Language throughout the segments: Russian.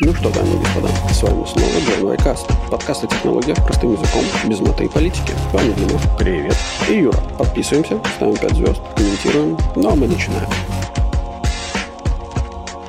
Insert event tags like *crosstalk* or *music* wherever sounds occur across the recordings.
Ну что, дамы и господа, с вами снова Джон Вайкаст. Подкаст о технологиях простым языком, без мата и политики. С вами Дима. Привет. И Юра. Подписываемся, ставим 5 звезд, комментируем. Ну а мы начинаем.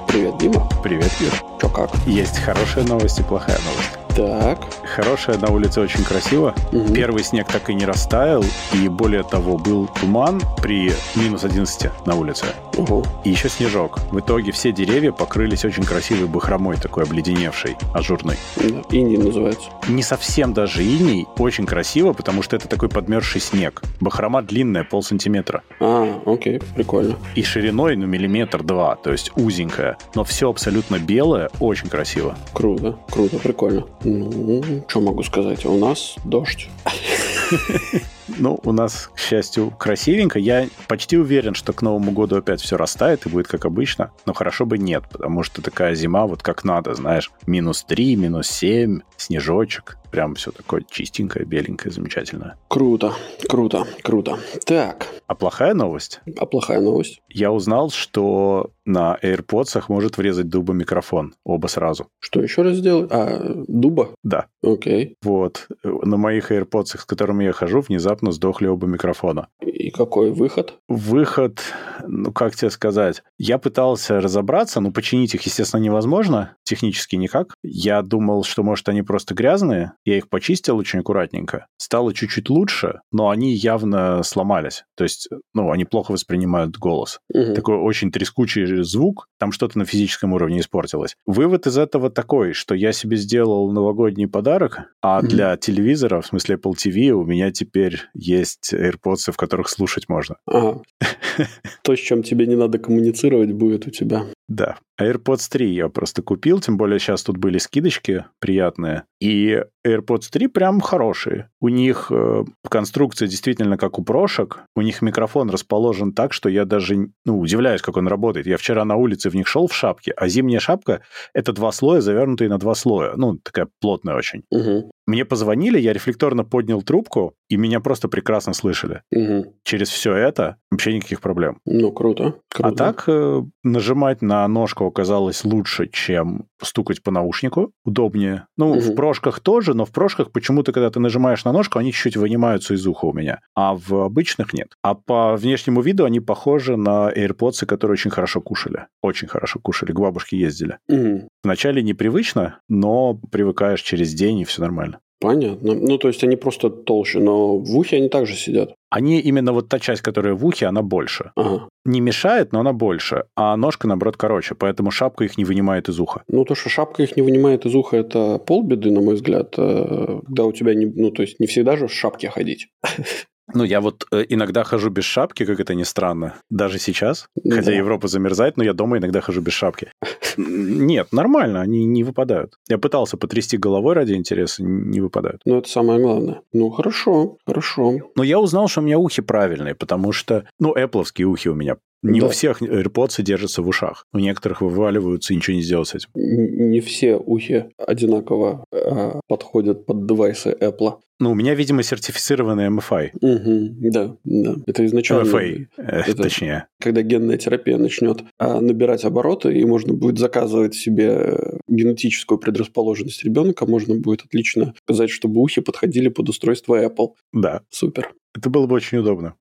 Привет, Дима. Привет, Юр. Чё как? Есть хорошая новость и плохая новость. Так. Хорошая на улице очень красиво. Мгм. Первый снег так и не растаял. И более того, был туман при минус 11 на улице. Ого. И еще снежок. В итоге все деревья покрылись очень красивой бахромой, такой обледеневшей, ажурной. Да. Инди называется. Не совсем даже иней, очень красиво, потому что это такой подмерзший снег. Бахрома длинная, полсантиметра. А, окей, прикольно. И шириной, ну, миллиметр-два, то есть узенькая. Но все абсолютно белое, очень красиво. Круто, круто, прикольно. Ну, что могу сказать? У нас дождь. *laughs* Ну, у нас, к счастью, красивенько. Я почти уверен, что к Новому году опять все растает и будет как обычно. Но хорошо бы нет, потому что такая зима вот как надо, знаешь. Минус 3, минус 7, снежочек. Прям все такое чистенькое, беленькое, замечательное. Круто, круто, круто. Так, А плохая новость? а плохая новость? Я узнал, что на AirPods может врезать дуба микрофон. Оба сразу. Что еще раз сделать? А, дуба? Да. Окей. Вот. На моих AirPods, с которыми я хожу, внезапно сдохли оба микрофона. И какой выход? Выход, ну как тебе сказать, я пытался разобраться, но починить их, естественно, невозможно, технически никак. Я думал, что, может, они просто грязные, я их почистил очень аккуратненько. Стало чуть-чуть лучше, но они явно сломались. То есть, ну, они плохо воспринимают голос. Мгм. Такой очень трескучий звук, там что-то на физическом уровне испортилось. Вывод из этого такой, что я себе сделал новогодний подарок, а Мгм. для телевизора, в смысле Apple TV, у меня теперь есть AirPods, в которых слушать можно. Ага. *laughs* То, с чем тебе не надо коммуницировать, будет у тебя. Да. AirPods 3 я просто купил, тем более сейчас тут были скидочки приятные. И AirPods 3 прям хорошие. У них э, конструкция действительно как у прошек. У них микрофон расположен так, что я даже ну, удивляюсь, как он работает. Я вчера на улице в них шел в шапке, а зимняя шапка — это два слоя, завернутые на два слоя. Ну, такая плотная очень. Мгм. Мне позвонили, я рефлекторно поднял трубку, и меня просто прекрасно слышали. Мгм. Через все это вообще никаких проблем. Ну, круто. круто. А так э, нажимать на ножку оказалось лучше, чем стукать по наушнику. Удобнее. Ну, в Мгм. прошках тоже, но в прошках почему-то, когда ты нажимаешь на ножку, они чуть-чуть вынимаются из уха у меня. А в обычных нет. А по внешнему виду они похожи на AirPods, которые очень хорошо кушали. Очень хорошо кушали. К бабушке ездили. Мгм. Вначале непривычно, но привыкаешь через день, и все нормально. Понятно. Ну, то есть они просто толще, но в ухе они также сидят. Они именно вот та часть, которая в ухе, она больше. Ага. Не мешает, но она больше. А ножка, наоборот, короче. Поэтому шапка их не вынимает из уха. Ну, то, что шапка их не вынимает из уха, это полбеды, на мой взгляд. Э, Когда у тебя не... Ну, то есть не всегда же в шапке ходить. *laughs* Ну, я вот э, иногда хожу без шапки, как это ни странно, даже сейчас. Ну Хотя да. Европа замерзает, но я дома иногда хожу без шапки. Нет, нормально, они не выпадают. Я пытался потрясти головой ради интереса, не выпадают. Ну, это самое главное. Ну, хорошо, хорошо. Но я узнал, что у меня ухи правильные, потому что, ну, эппловские ухи у меня. Не Да. у всех AirPods держатся в ушах. У некоторых вываливаются, и ничего не сделать с этим. Не все ухи одинаково э, подходят под девайсы Apple. Ну, у меня, видимо, сертифицированный MFI. Мгм, да, да. Это изначально... MFA, э, это- точнее. когда генная терапия начнет а, набирать обороты, и можно будет заказывать себе генетическую предрасположенность ребенка, можно будет отлично сказать, чтобы ухи подходили под устройство Apple. Да, Супер. Это было бы очень удобно.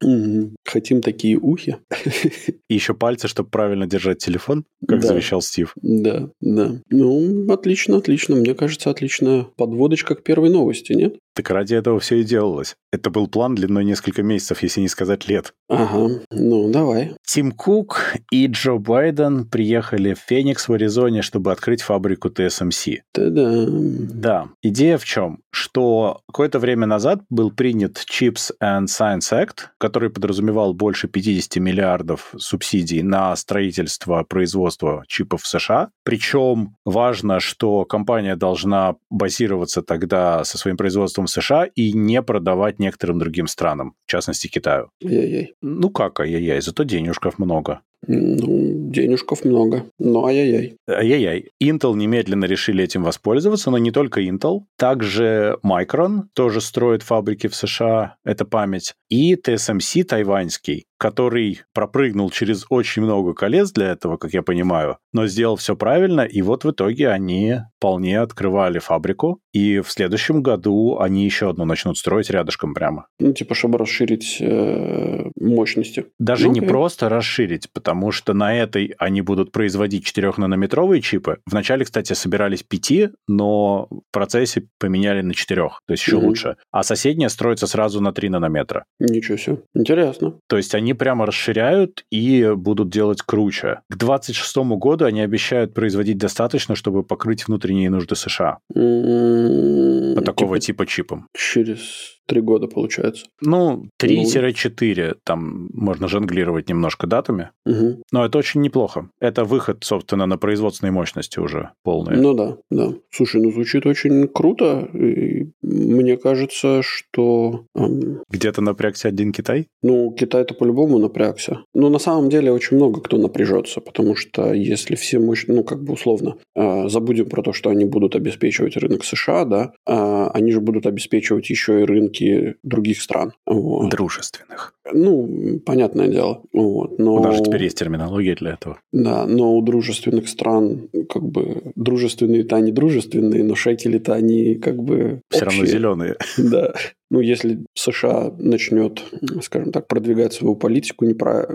Хотим такие ухи. *laughs* И еще пальцы, чтобы правильно держать телефон, как Да. завещал Стив. Да, да. Ну, отлично, отлично. Мне кажется, отличная подводочка к первой новости, нет? Так ради этого все и делалось. Это был план длиной несколько месяцев, если не сказать лет. Ага, ну, давай. Тим Кук и Джо Байден приехали в Феникс в Аризоне, чтобы открыть фабрику TSMC. Та-да. Да, идея в чем? Что какое-то время назад был принят Chips and Science Act, который подразумевал больше 50 миллиардов субсидий на строительство, производство чипов в США. Причем важно, что компания должна базироваться тогда со своим производством в США и не продавать некоторым другим странам, в частности Китаю. Ай-яй-яй. Ну как, ай-яй-яй, зато денежков много. Ну, денежков много. Ну, ай-яй-яй. Ай-яй-яй. Intel немедленно решили этим воспользоваться, но не только Intel. Также Micron тоже строит фабрики в США, это память. И TSMC тайваньский который пропрыгнул через очень много колец для этого, как я понимаю, но сделал все правильно, и вот в итоге они вполне открывали фабрику, и в следующем году они еще одну начнут строить рядышком прямо. Ну, типа, чтобы расширить э, мощности. Даже ну, не окей. просто расширить, потому что на этой они будут производить 4-нанометровые чипы. Вначале, кстати, собирались 5, но в процессе поменяли на 4, то есть еще Мгм. лучше. А соседняя строится сразу на 3 нанометра. Ничего себе. Интересно. То есть они прямо расширяют и будут делать круче. К 26 году они обещают производить достаточно, чтобы покрыть внутренние нужды США М, по такого типа типа чипам. через три года, получается. Ну, 3-4, там можно жонглировать немножко датами, Мгм. но это очень неплохо. Это выход, собственно, на производственной мощности уже полные. Ну да, да. Слушай, ну звучит очень круто. И мне кажется, что... Где-то напрягся один Китай? Ну, Китай-то по-любому напрягся. Но на самом деле очень много кто напряжется, потому что если все мощь, ну, как бы условно, э, забудем про то, что они будут обеспечивать рынок США, да, э, они же будут обеспечивать еще и рынки других стран. Вот. Дружественных. Ну, понятное дело. Вот. Но... У нас же теперь есть терминология для этого. Да, но у дружественных стран, как бы, дружественные-то они дружественные, но шекели-то они, как бы, Все равно общие. зеленые. Да. Ну, если США начнет, скажем так, продвигать свою политику, непра...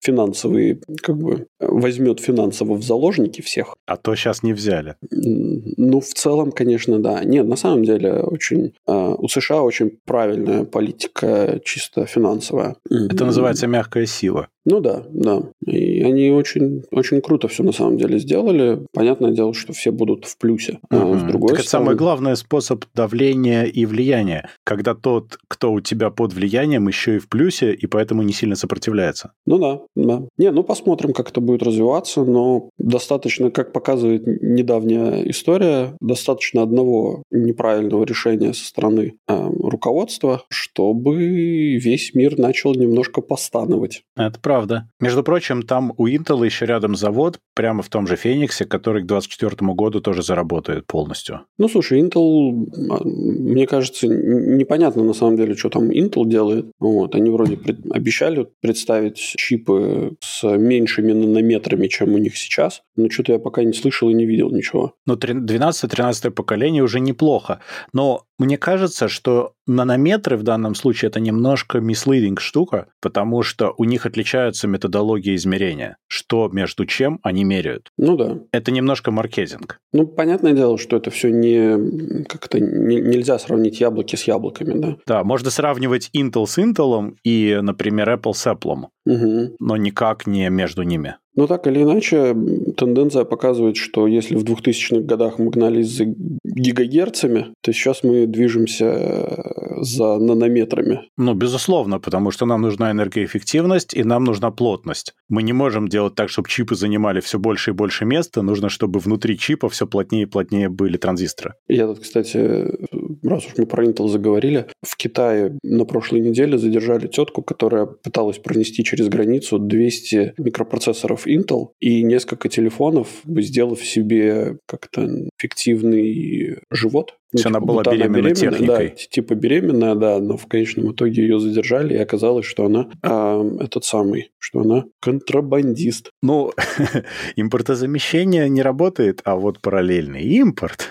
финансовые, как бы, возьмет финансово в заложники всех, А то сейчас не взяли. ну, в целом, конечно, да. Нет, на самом деле, очень... а, У США очень правильная политика чисто финансовая. Это называется мягкая сила. Ну да, да. И они очень, очень круто все на самом деле сделали. Понятное дело, что все будут в плюсе. А Мгм. с другой так это стороны... самый главный способ давления и влияния. Когда тот, кто у тебя под влиянием, еще и в плюсе, и поэтому не сильно сопротивляется. Ну да, да. Не, ну посмотрим, как это будет развиваться, но достаточно, как показывает недавняя история, достаточно одного неправильного решения со стороны э, руководства, чтобы весь мир начал немножко постановать. Это правда. Между прочим, там у Intel еще рядом завод, прямо в том же Фениксе, который к 2024 году тоже заработает полностью. Ну, слушай, Intel, а, мне кажется, непонятно на самом деле, что там Intel делает. Вот, они вроде пред- обещали представить чипы с меньшими нанометрами, чем у них сейчас, но что-то я пока не слышал и не видел ничего. Ну, 12-13 поколение уже неплохо. Но мне кажется, что нанометры в данном случае это немножко misleading штука, потому что у них отличаются методологии измерения, что между чем они меряют. Ну да. Это немножко маркетинг. Ну, понятное дело, что это все не... Как-то не- нельзя сравнить яблоки с яблоками, да? Да, можно сравнивать Intel с Intel и, например, Apple с Apple, Угу. но никак не между ними. Но так или иначе, тенденция показывает, что если в 2000-х годах мы гнались за гигагерцами, то сейчас мы движемся э, за нанометрами. Ну, безусловно, потому что нам нужна энергоэффективность и нам нужна плотность. Мы не можем делать так, чтобы чипы занимали все больше и больше места. Нужно, чтобы внутри чипа все плотнее и плотнее были транзисторы. Я тут, кстати, раз уж мы про Intel заговорили, в Китае на прошлой неделе задержали тетку, которая пыталась пронести через границу 200 микропроцессоров Intel и несколько телефонов, сделав себе как-то фиктивный живот. То есть она была будто беременна техникой. Да, типа беременная, да, но в конечном итоге ее задержали, и оказалось, что она а, этот самый, что она контрабандист. Ну, *laughs* импортозамещение не работает, а вот параллельный импорт.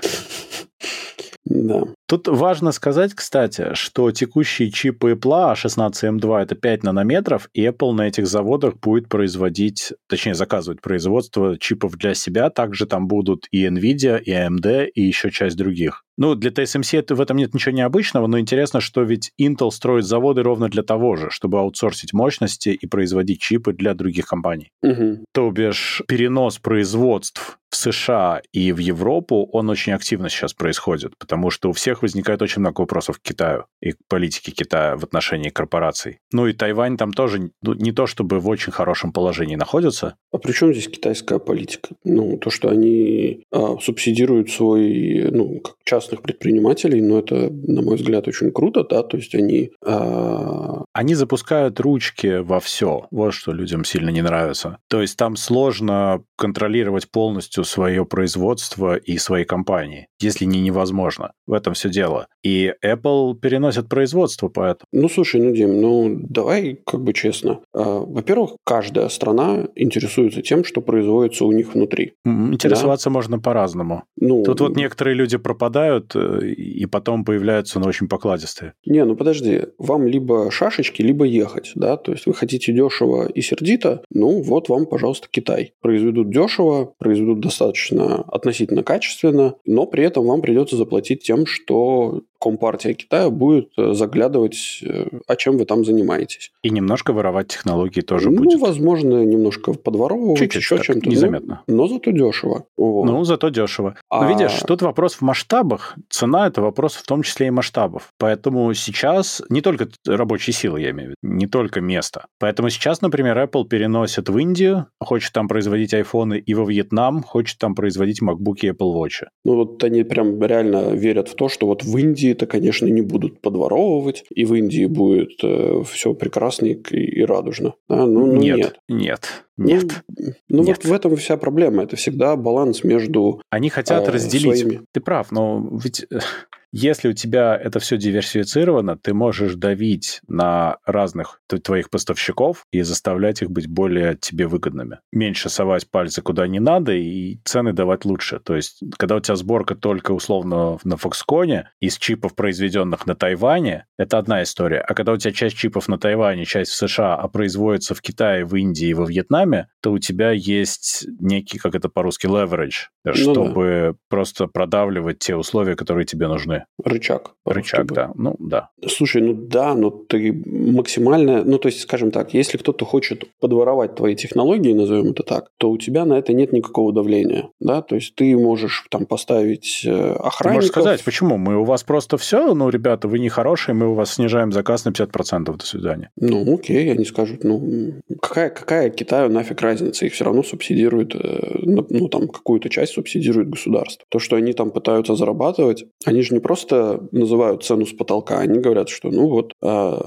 Да. Тут важно сказать, кстати, что текущие чипы Apple A16M2 это 5 нанометров, и Apple на этих заводах будет производить, точнее заказывать производство чипов для себя. Также там будут и Nvidia, и AMD, и еще часть других. Ну, для TSMC это, в этом нет ничего необычного, но интересно, что ведь Intel строит заводы ровно для того же, чтобы аутсорсить мощности и производить чипы для других компаний. Мгм. То бишь перенос производств в США и в Европу, он очень активно сейчас происходит, потому что у всех возникает очень много вопросов к Китаю и к политике Китая в отношении корпораций. Ну и Тайвань там тоже ну, не то чтобы в очень хорошем положении находится. А при чем здесь китайская политика? Ну, то, что они а, субсидируют свой, ну, как частных предпринимателей, ну, это, на мой взгляд, очень круто, да, то есть они а, они запускают ручки во все. Вот что людям сильно не нравится. То есть там сложно контролировать полностью свое производство и свои компании, если не невозможно. В этом все дело. И Apple переносит производство поэтому. Ну, слушай, ну, Дим, ну, давай как бы честно. А, во-первых, каждая страна интересуется тем, что производится у них внутри. Интересоваться да? можно по-разному. Ну, Тут вот некоторые люди пропадают э, и потом появляются, но очень покладистые. Не, ну подожди, вам либо шашечки, либо ехать, да, то есть вы хотите дешево и сердито, ну вот вам, пожалуйста, Китай. Произведут дешево, произведут достаточно относительно качественно, но при этом вам придется заплатить тем, что Компартия Китая будет э, заглядывать, э, а чем вы там занимаетесь. И немножко воровать технологии тоже ну, будет. Ну, возможно, немножко подворовывать, Чуть-чуть еще чем-то. Незаметно. Но, но зато дешево. Вот. Ну, зато дешево. А... Но видишь, тут вопрос в масштабах. Цена – это вопрос в том числе и масштабов. Поэтому сейчас не только рабочей силы, я имею в виду, не только место. Поэтому сейчас, например, Apple переносит в Индию, хочет там производить айфоны, и во Вьетнам хочет там производить MacBook и Apple Watch. Ну, вот они прям реально верят в то, что вот в Индии это, конечно, не будут подворовывать, и в Индии будет э, все прекрасно и, и радужно. А, ну, ну, нет, нет. Нет. Нет. Ну, ну Нет. вот в этом вся проблема. Это всегда баланс между Они хотят э, разделить. своими. Ты прав, но ведь *laughs* если у тебя это все диверсифицировано, ты можешь давить на разных твоих поставщиков и заставлять их быть более тебе выгодными. Меньше совать пальцы куда не надо и цены давать лучше. То есть, когда у тебя сборка только условно на Foxconn из чипов, произведенных на Тайване, это одна история. А когда у тебя часть чипов на Тайване, часть в США, а производится в Китае, в Индии и во Вьетнаме, то у тебя есть некий, как это по-русски, leverage, Ну чтобы просто продавливать те условия, которые тебе нужны. рычаг. Рычаг, да. Ну, да. Слушай, ну да, но ты максимально... Ну, то есть, скажем так, если кто-то хочет подворовать твои технологии, назовем это так, то у тебя на это нет никакого давления, да? То есть, ты можешь там поставить э, Ты охранников... можешь сказать, почему? Мы у вас просто все, ну, ребята, вы не хорошие, мы у вас снижаем заказ на 50%, до свидания. Ну, окей, они скажут, ну, какая, какая Китаю нафиг разница? Их все равно субсидирует, э, ну, там, какую-то часть субсидирует государство. То, что они там пытаются зарабатывать, они же не просто называют цену с потолка, они говорят, что, ну, вот, а,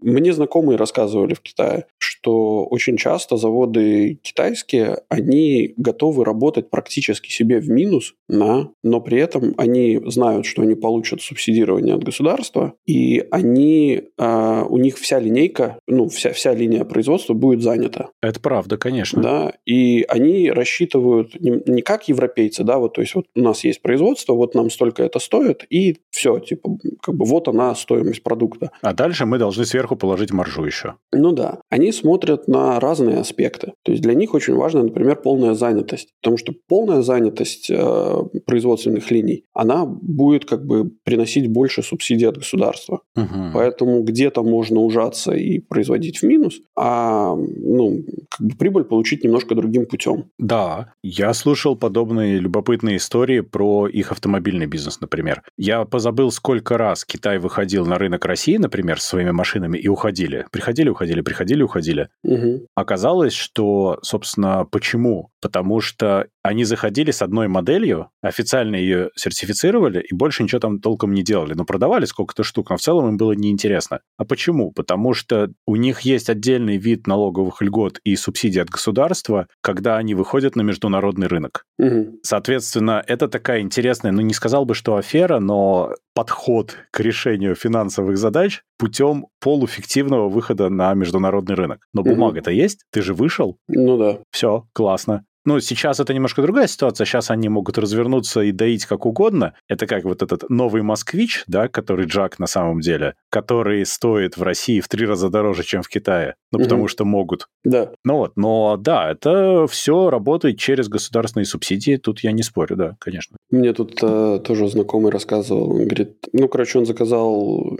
мне знакомые рассказывали в Китае, что очень часто заводы китайские, они готовы работать практически себе в минус, на, но при этом они знают, что они получат субсидирование от государства, и они, а, у них вся линейка, ну, вся, вся линия производства будет занята. Это правда, конечно. Да, и они рассчитывают не, не как европейцы, да, вот, то есть вот у нас есть производство, вот нам столько это стоит, и все, типа, как бы вот она стоимость продукта. А дальше мы должны сверху положить маржу еще. Ну да, они смотрят на разные аспекты. То есть для них очень важно, например, полная занятость. Потому что полная занятость э, производственных линий, она будет как бы приносить больше субсидий от государства. Мгм. Поэтому где-то можно ужаться и производить в минус, а ну, как бы прибыль получить немножко другим путем. Да, я слушал подобные любопытные истории про их автомобильный бизнес, например. Я позабыл, сколько раз Китай выходил на рынок России, например, со своими машинами и уходили. Приходили, уходили, приходили, уходили. Мгм. Оказалось, что, собственно, почему? Потому что они заходили с одной моделью, официально ее сертифицировали и больше ничего там толком не делали. Ну, продавали сколько-то штук, но в целом им было неинтересно. А почему? Потому что у них есть отдельный вид налоговых льгот и субсидий от государства, когда они выходят на международный рынок. Мгм. Соответственно, это такая интересная, ну не сказал бы, что афера, но подход к решению финансовых задач путем полуфиктивного выхода на международный рынок. Но бумага-то есть, ты же вышел, Ну да. все, классно. Ну, сейчас это немножко другая ситуация. Сейчас они могут развернуться и доить как угодно. Это как вот этот новый москвич, да, который Джак на самом деле, который стоит в России в три раза дороже, чем в Китае. Ну, потому Мгм. что могут. Да. Ну вот, но да, это все работает через государственные субсидии. Тут я не спорю, да, конечно. Мне тут э, тоже знакомый рассказывал, он говорит, ну, короче, он заказал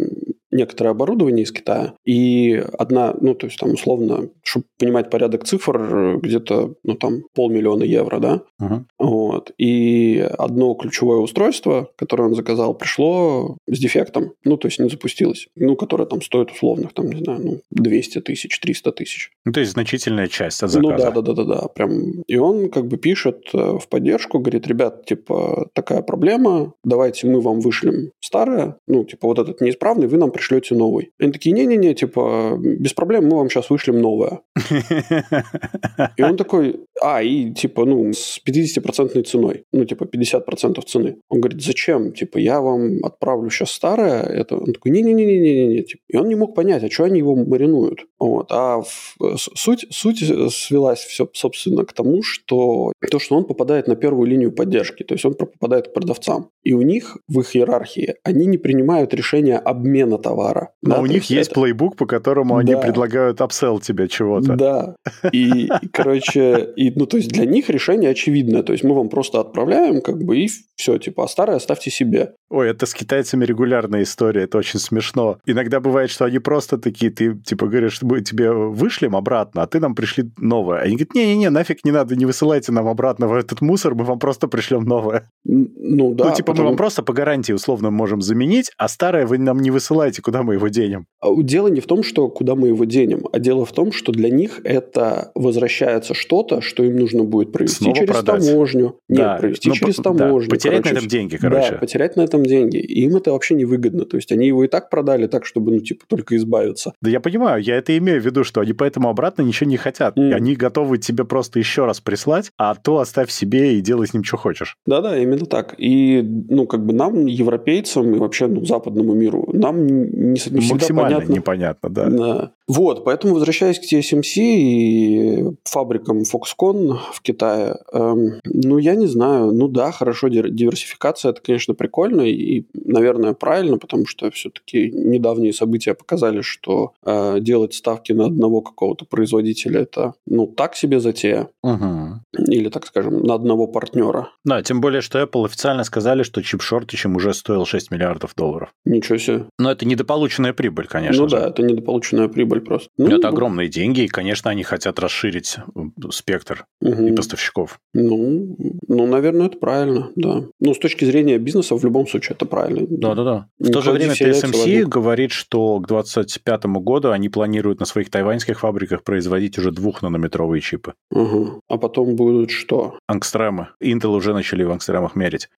некоторое оборудование из Китая, и одна, ну, то есть там условно, чтобы понимать порядок цифр, где-то, ну, там полмиллиона евро, да, Мгм. вот, и одно ключевое устройство, которое он заказал, пришло с дефектом, ну, то есть не запустилось, ну, которое там стоит условных, там, не знаю, ну, 200 тысяч, 300 тысяч. Ну, то есть значительная часть от Ну заказа. да, да, да, да, да, прям. И он как бы пишет э, в поддержку, говорит, ребят, типа такая проблема, давайте мы вам вышлем старое, ну типа вот этот неисправный, вы нам пришлете новый. Они такие, не-не-не, типа, без проблем, мы вам сейчас вышлем новое. *laughs* И он такой, а, и типа, ну, с 50% ценой, ну, типа, 50% цены. Он говорит, зачем? Типа, я вам отправлю сейчас старое, это... Он такой, не-не-не-не-не-не. Типа, и он не мог понять, а что они его маринуют. Вот. А в... суть, суть свелась все, собственно, к тому, что то, что он попадает на первую линию поддержки, то есть он попадает к продавцам. И у них в их иерархии они не принимают решения обмена товара. Но да, у них есть это... плейбук, по которому они да. предлагают апсел тебе чего-то. Да. И, короче, и, ну, то есть для них решение очевидное. То есть мы вам просто отправляем, как бы, и все, типа, а старое оставьте себе. Ой, это с китайцами регулярная история, это очень смешно. Иногда бывает, что они просто такие, ты, типа, говоришь, мы тебе вышлем обратно, а ты нам пришли новое. Они говорят, не-не-не, нафиг не надо, не высылайте нам обратно в этот мусор, мы вам просто пришлем новое. Ну, да. Ну, типа, потом... мы вам просто по гарантии условно можем заменить, а старое вы нам не высылаете, куда мы его денем. А дело не в том, что куда мы его денем, а дело в том, что для них это возвращается что-то, что им нужно будет провести Снова через продать. таможню. Нет, да. провести ну, через таможню. Да. Потерять короче, на этом деньги, короче. Да, потерять на этом деньги. И им это вообще невыгодно. То есть они его и так продали так, чтобы, ну, типа, только избавиться. Да я понимаю, я это имею в виду, что они поэтому обратно ничего не хотят. Mm. Они готовы тебе просто еще раз прислать, а то оставь себе и делай с ним, что хочешь. Да-да, именно так. И, ну, как бы нам, европейцам и вообще ну, западному миру, нам не, не всегда Максимально понятно. непонятно, да. да. Вот, поэтому, возвращаясь к TSMC и фабрикам Foxconn в Китае, эм, ну, я не знаю, ну да, хорошо, диверсификация, это, конечно, прикольно и, наверное, правильно, потому что все-таки недавние события показали, что э, делать ставки на одного какого-то производителя, это, ну, так себе затея. Угу. Или, так скажем, на одного партнера. Да, тем более, что Apple официально сказали, что чип Шортичем уже стоил 6 миллиардов долларов. Ничего себе. Но это недополученная прибыль, конечно Ну же. да, это недополученная прибыль просто. Ну, это огромные деньги, и, конечно, они хотят расширить э, спектр угу. и поставщиков. Ну, ну, наверное, это правильно, да. Ну, с точки зрения бизнеса, в любом случае, это правильно. Да-да-да. В то же время TSMC говорит, что к 2025 году они планируют на своих тайваньских фабриках производить уже двухнанометровые чипы. Угу. А потом будут что? Ангстремы. Intel уже начали в ангстремах мерить.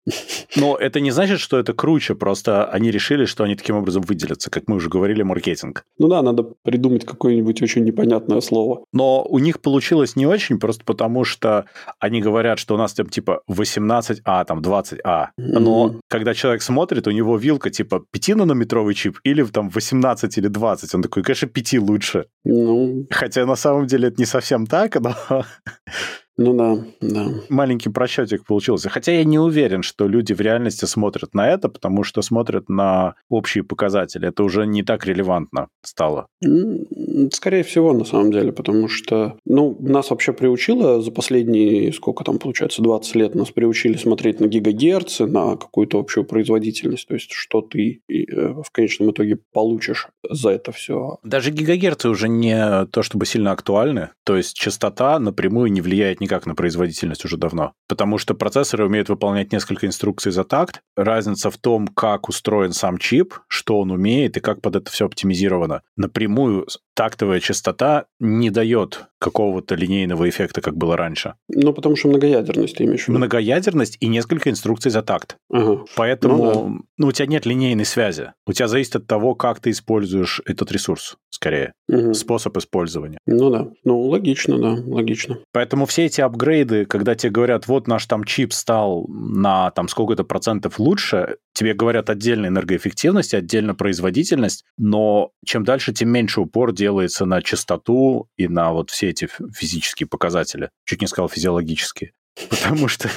Но это не значит, что это круче, просто они решили, что они таким образом выделятся, как мы уже говорили, маркетинг. Ну да, надо придумать какое-нибудь очень непонятное слово. Но у них получилось не очень, просто потому что они говорят, что у нас там типа 18А, там 20А. Но mm-hmm. когда человек смотрит, у него вилка типа 5-нанометровый чип или там 18 или 20. Он такой, конечно, 5 лучше. Ну... Хотя на самом деле это не совсем так, но *laughs* ну да, да. Маленький просчетик получился. Хотя я не уверен, что люди в реальности смотрят на это, потому что смотрят на общие показатели. Это уже не так релевантно стало. Скорее всего, на самом деле, потому что, ну, нас вообще приучило за последние, сколько там получается, 20 лет, нас приучили смотреть на гигагерцы, на какую-то общую производительность, то есть что ты э, в конечном итоге получишь за это все. Даже гигагерцы уже не то чтобы сильно актуальны, то есть частота напрямую не влияет никак на производительность уже давно, потому что процессоры умеют выполнять несколько инструкций за такт. Разница в том, как устроен сам чип, что он умеет и как под это все оптимизировано. Напрямую тактовая частота не дает какого-то линейного эффекта, как было раньше. Ну, потому что многоядерность ты имеешь в виду. Многоядерность и несколько инструкций за такт. Ага. Поэтому ну, да. ну, у тебя нет линейной связи. У тебя зависит от того, как ты используешь этот ресурс, скорее. Угу. Способ использования. Ну да. Ну, логично, да, логично. Поэтому все эти апгрейды, когда тебе говорят, вот наш там чип стал на там сколько-то процентов лучше, тебе говорят отдельно энергоэффективность, отдельно производительность, но чем дальше, тем меньше упор делается на частоту и на вот все эти физические показатели. Чуть не сказал физиологические. Потому что,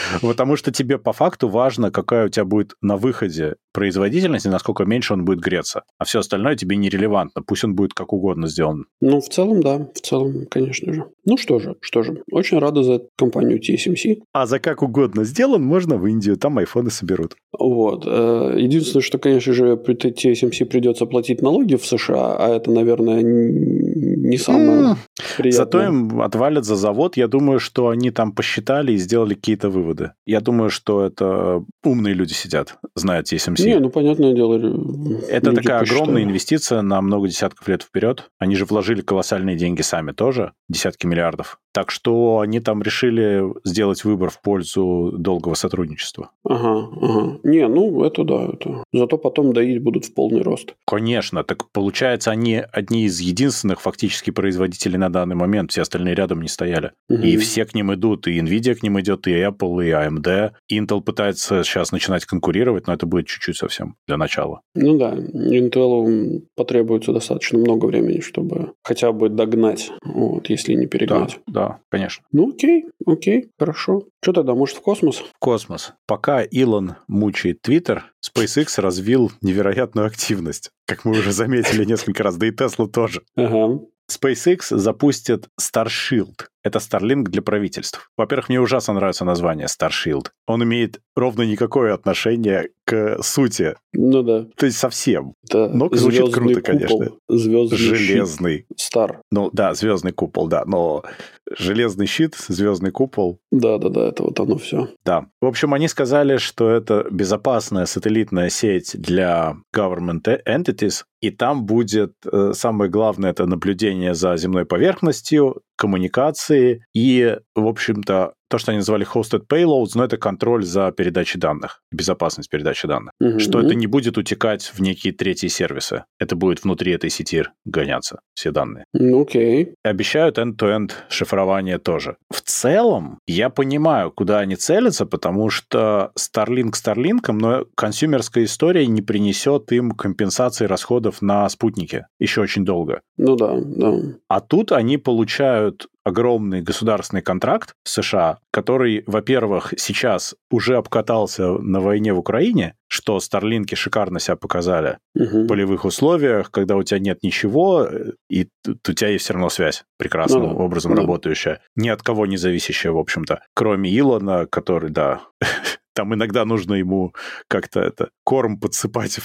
*laughs* потому что тебе по факту важно, какая у тебя будет на выходе производительность и насколько меньше он будет греться. А все остальное тебе нерелевантно. Пусть он будет как угодно сделан. Ну, в целом, да. В целом, конечно же. Ну что же, что же. Очень рада за компанию TSMC. А за как угодно сделан можно в Индию. Там айфоны соберут. Вот. Э, единственное, что, конечно же, TSMC придется платить налоги в США, а это, наверное, не самое приятное. Зато им отвалят за завод. Я думаю, что они там посчитали и сделали какие-то выводы. Я думаю, что это умные люди сидят, знают TSMC. Не, ну, понятное дело. Это такая посчитали. огромная инвестиция на много десятков лет вперед. Они же вложили колоссальные деньги сами тоже, десятки миллиардов. Так что они там решили сделать выбор в пользу долгого сотрудничества. Ага, ага. Не, ну это да, это. Зато потом доить будут в полный рост. Конечно, так получается, они одни из единственных фактически производителей на данный момент, все остальные рядом не стояли. Угу. И все к ним идут, и Nvidia к ним идет, и Apple, и AMD. Intel пытается сейчас начинать конкурировать, но это будет чуть-чуть совсем для начала. Ну да, Intel потребуется достаточно много времени, чтобы хотя бы догнать, вот, если не перегнать. Да, да, конечно. Ну окей, окей, хорошо. Что тогда, может, в космос? В космос. Пока Илон мучает Твиттер, SpaceX развил невероятную активность, как мы уже заметили несколько раз, да и Tesla тоже. Ага. SpaceX запустит Starshield. Это Starlink для правительств. Во-первых, мне ужасно нравится название Starshield. Он имеет ровно никакое отношение к сути. Ну да. То есть совсем. Да. Но звучит круто, купол, конечно. Звездный Железный. Стар. Ну да, звездный купол, да. Но железный щит, звездный купол. Да, да, да, это вот оно все. Да. В общем, они сказали, что это безопасная сателлитная сеть для government entities, и там будет э, самое главное это наблюдение за земной поверхностью, коммуникации. И, в общем-то, то, что они называли hosted payloads, но это контроль за передачей данных, безопасность передачи данных. Mm-hmm. Что это не будет утекать в некие третьи сервисы. Это будет внутри этой сети гоняться, все данные. Окей. Okay. Обещают end-to-end шифрование тоже. В целом, я понимаю, куда они целятся, потому что Starlink Starlink, но консюмерская история не принесет им компенсации расходов на спутники еще очень долго. Ну да, да. А тут они получают огромный государственный контракт в США, который, во-первых, сейчас уже обкатался на войне в Украине, что Старлинки шикарно себя показали угу. в полевых условиях, когда у тебя нет ничего, и у тебя есть все равно связь прекрасным ну, образом да. работающая, ни от кого не зависящая, в общем-то, кроме Илона, который, да, *laughs* там иногда нужно ему как-то это корм подсыпать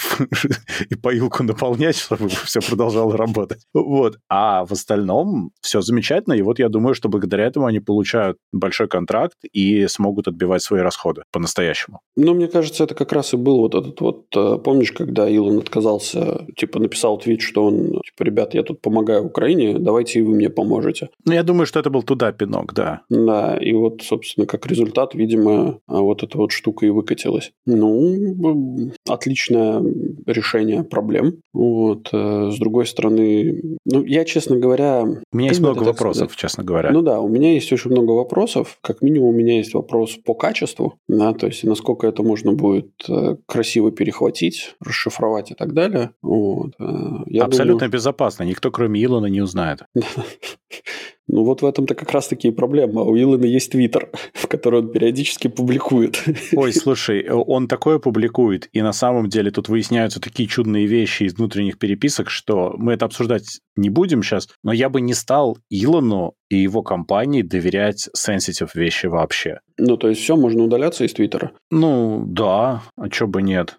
*laughs* и поилку наполнять, чтобы *laughs* все продолжало работать. Вот. А в остальном все замечательно. И вот я думаю, что благодаря этому они получают большой контракт и смогут отбивать свои расходы по-настоящему. Ну, мне кажется, это как раз и был вот этот вот... Э, помнишь, когда Илон отказался, типа написал твит, что он, типа, ребят, я тут помогаю Украине, давайте и вы мне поможете. Ну, я думаю, что это был туда пинок, да. Да, и вот, собственно, как результат, видимо, вот это вот штука и выкатилась. Ну, отличное решение проблем. Вот. Э, с другой стороны, ну, я, честно говоря... У меня есть много вопросов, сказать? честно говоря. Ну да, у меня есть очень много вопросов. Как минимум, у меня есть вопрос по качеству, да, то есть насколько это можно будет э, красиво перехватить, расшифровать и так далее. Вот. Э, я Абсолютно думаю... безопасно. Никто, кроме Илона, не узнает. *laughs* Ну вот в этом-то как раз таки и проблема. У Илона есть Твиттер, *laughs* в который он периодически публикует. Ой, *laughs* слушай, он такое публикует, и на самом деле тут выясняются такие чудные вещи из внутренних переписок, что мы это обсуждать не будем сейчас, но я бы не стал Илону и его компании доверять sensitive вещи вообще. Ну, то есть все, можно удаляться из Твиттера? Ну, да, а чё бы нет.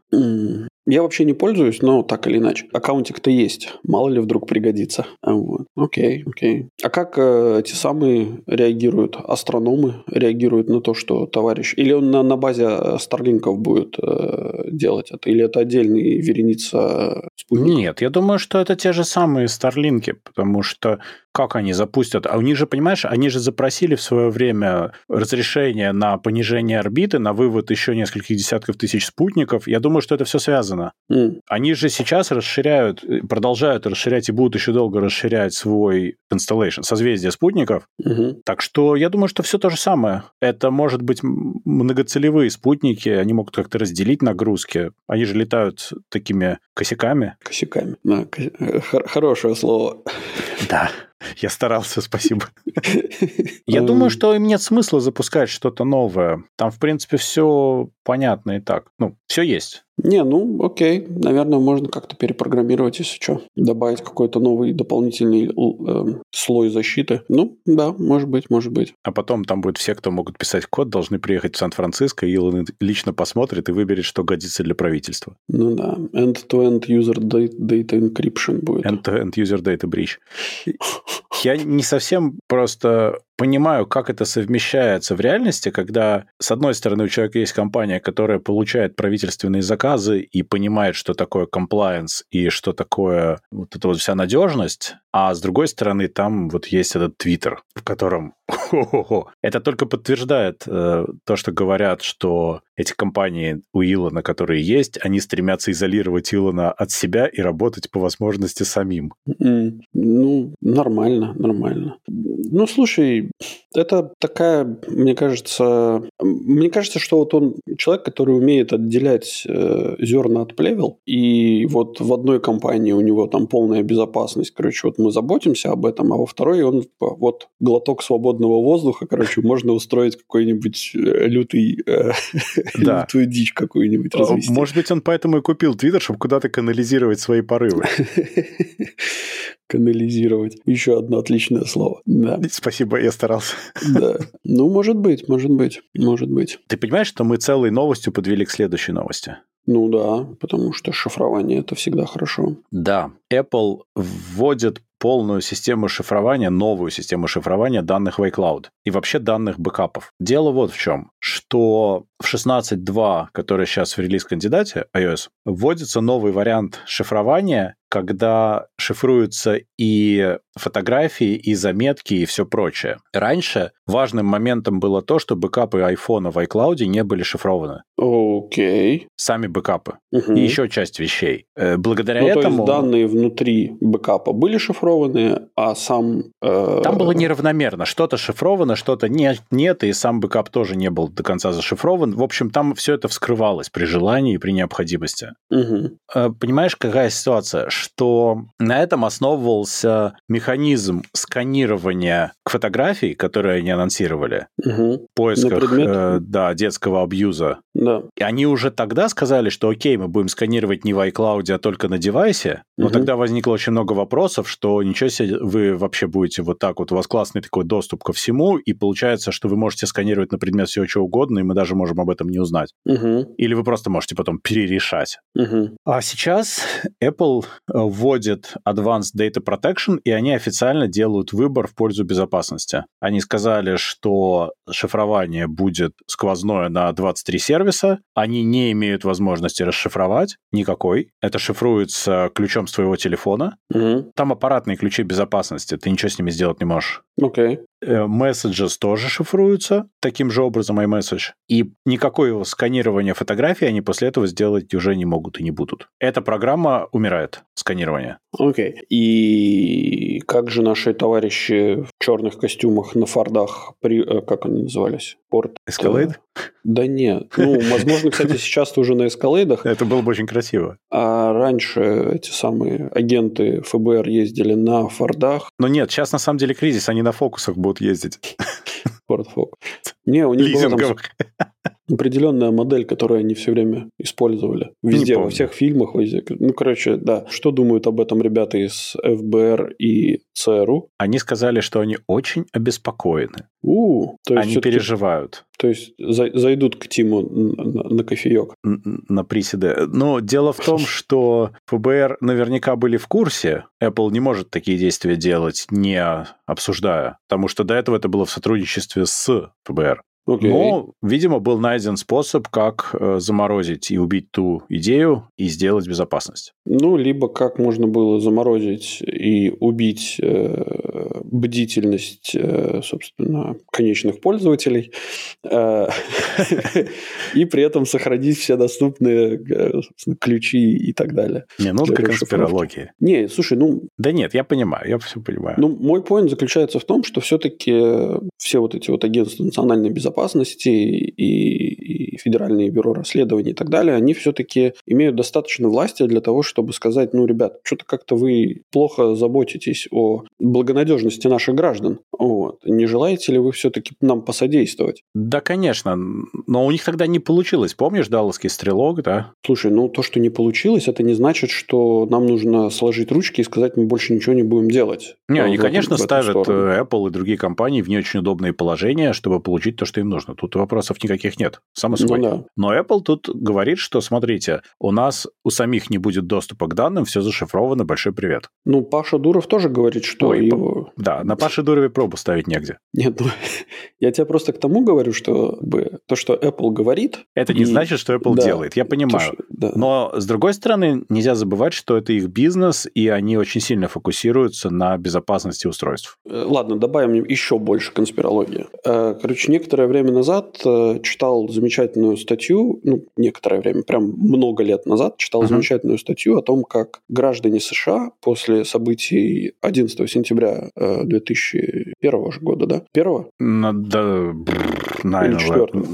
Я вообще не пользуюсь, но так или иначе. Аккаунтик-то есть. Мало ли вдруг пригодится. А вот. Окей, окей. А как э, эти самые реагируют? Астрономы реагируют на то, что товарищ... Или он на, на базе Старлинков будет э, делать это? Или это отдельный вереница спутников? Нет, я думаю, что это те же самые Старлинки, потому что как они запустят? А у них же, понимаешь, они же запросили в свое время разрешение на понижение орбиты, на вывод еще нескольких десятков тысяч спутников. Я думаю, что это все связано. Mm. Они же сейчас расширяют, продолжают расширять и будут еще долго расширять свой installation, созвездие спутников. Mm-hmm. Так что я думаю, что все то же самое. Это может быть многоцелевые спутники, они могут как-то разделить нагрузки. Они же летают такими косяками. Косяками, да. Хорошее слово. Да. *laughs* Я старался, спасибо. *laughs* Я думаю, что им нет смысла запускать что-то новое. Там, в принципе, все понятно и так. Ну, все есть. Не, ну, окей. Наверное, можно как-то перепрограммировать, если что. Добавить какой-то новый дополнительный э, слой защиты. Ну, да, может быть, может быть. А потом там будет все, кто могут писать код, должны приехать в Сан-Франциско, и Илон лично посмотрит и выберет, что годится для правительства. Ну да. End-to-end user data encryption будет. End-to-end user data breach. Я не совсем просто понимаю, как это совмещается в реальности, когда, с одной стороны, у человека есть компания, которая получает правительственные заказы и понимает, что такое compliance и что такое вот эта вот вся надежность, а с другой стороны, там вот есть этот твиттер, в котором *laughs* это только подтверждает э, то, что говорят, что эти компании у Илона, которые есть, они стремятся изолировать Илона от себя и работать по возможности самим. Ну, нормально, нормально. Ну, слушай, это такая, мне кажется, мне кажется, что вот он человек, который умеет отделять э, зерна от плевел, и вот в одной компании у него там полная безопасность, короче, вот мы заботимся об этом, а во второй он вот глоток свободного воздуха, короче, можно устроить какой-нибудь э, лютый э, *laughs* *laughs* да. твою дичь какую-нибудь развести. Может быть, он поэтому и купил Твиттер, чтобы куда-то канализировать свои порывы. *laughs* Канализировать. Еще одно отличное слово. Да. Спасибо, я старался. Да. *laughs* Ну, может быть, может быть, может быть. Ты понимаешь, что мы целой новостью подвели к следующей новости? Ну да, потому что шифрование это всегда хорошо. Да. Apple вводит полную систему шифрования, новую систему шифрования данных в iCloud и вообще данных бэкапов. Дело вот в чем, что в 16.2, который сейчас в релиз-кандидате iOS, вводится новый вариант шифрования, когда шифруются и фотографии, и заметки, и все прочее. Раньше важным моментом было то, что бэкапы iPhone в iCloud не были шифрованы. Окей. Okay. Сами бэкапы. Угу. И еще часть вещей. Э, благодаря ну, этому... То есть данные внутри бэкапа были шифрованы, а сам... Э... Там было неравномерно. Что-то шифровано, что-то нет, нет, и сам бэкап тоже не был до конца зашифрован. В общем, там все это вскрывалось при желании и при необходимости. Угу. Понимаешь, какая ситуация? Что на этом основывался механизм сканирования фотографий, которые они анонсировали, угу. в поисках э, да, детского абьюза. Да. И они уже тогда сказали, что окей, мы будем сканировать не в iCloud, а только на девайсе. Но угу. тогда возникло очень много вопросов, что ничего себе, вы вообще будете вот так вот, у вас классный такой доступ ко всему, и получается, что вы можете сканировать на предмет всего чего угодно, и мы даже можем об этом не узнать. Угу. Или вы просто можете потом перерешать. Угу. А сейчас Apple вводит Advanced Data Protection, и они официально делают выбор в пользу безопасности. Они сказали, что шифрование будет сквозное на 23 сервиса, они не имеют возможности расшифровать никакой. Это шифруется ключом с твоего телефона. Угу. Там аппаратные ключи безопасности, ты ничего с ними сделать не можешь. Окей. Okay. Э, messages тоже шифруются таким же образом iMessage. И никакое сканирование фотографий они после этого сделать уже не могут и не будут. Эта программа умирает, сканирование. Окей. Okay. И как же наши товарищи в черных костюмах на фордах, при, э, как они назывались? Порт... Escalade? Да нет. Ну, возможно, кстати, *laughs* сейчас уже на эскалейдах. Это было бы очень красиво. А раньше эти самые агенты ФБР ездили на фордах. Но нет, сейчас на самом деле кризис, они на фокусах будут ездить. Ford Focus. Не, у них была там *laughs* определенная модель, которую они все время использовали. Везде, во всех фильмах, везде. Ну, короче, да. Что думают об этом ребята из ФБР и ЦРУ? Они сказали, что они очень обеспокоены. У, то есть они переживают. То есть за, зайдут к Тиму на, на кофеек. На приседы. Но дело в том, *laughs* что ФБР наверняка были в курсе. Apple не может такие действия делать, не обсуждая. Потому что до этого это было в сотрудничестве с ФБР. Okay. Но, видимо, был найден способ, как э, заморозить и убить ту идею и сделать безопасность. Ну, либо как можно было заморозить и убить э, бдительность, э, собственно, конечных пользователей, э, *laughs* и при этом сохранить все доступные э, ключи и так далее. Не, ну, это конспирология. Не, слушай, ну... Да нет, я понимаю, я все понимаю. Ну, мой поинт заключается в том, что все-таки все вот эти вот агентства национальной безопасности безопасности и, и Федеральное бюро расследований и так далее, они все-таки имеют достаточно власти для того, чтобы сказать, ну, ребят, что-то как-то вы плохо заботитесь о благонадежности наших граждан. Вот. Не желаете ли вы все-таки нам посодействовать? Да, конечно. Но у них тогда не получилось. Помнишь Далласский стрелок, да? Слушай, ну то, что не получилось, это не значит, что нам нужно сложить ручки и сказать, мы больше ничего не будем делать. Не, они, конечно, ставят сторону. Apple и другие компании в не очень удобные положения, чтобы получить то, что им нужно. Тут вопросов никаких нет. Само собой свой. Ну, да. Но Apple тут говорит, что, смотрите, у нас у самих не будет доступа к данным, все зашифровано, большой привет. Ну, Паша Дуров тоже говорит, что Ой, его... Да, на Паше Дурове пробу ставить негде. Нет, ну, *laughs* я тебе просто к тому говорю, что бы, то, что Apple говорит... Это не и... значит, что Apple да, делает, я понимаю. То, что... да. Но, с другой стороны, нельзя забывать, что это их бизнес, и они очень сильно фокусируются на безопасности устройств. Э, ладно, добавим еще больше конспирологии. Э, короче, некоторое время назад э, читал замечательную статью, ну, некоторое время, прям много лет назад читал uh-huh. замечательную статью о том, как граждане США после событий 11 сентября 2001 года, да? Первого? Да, Или четвертого?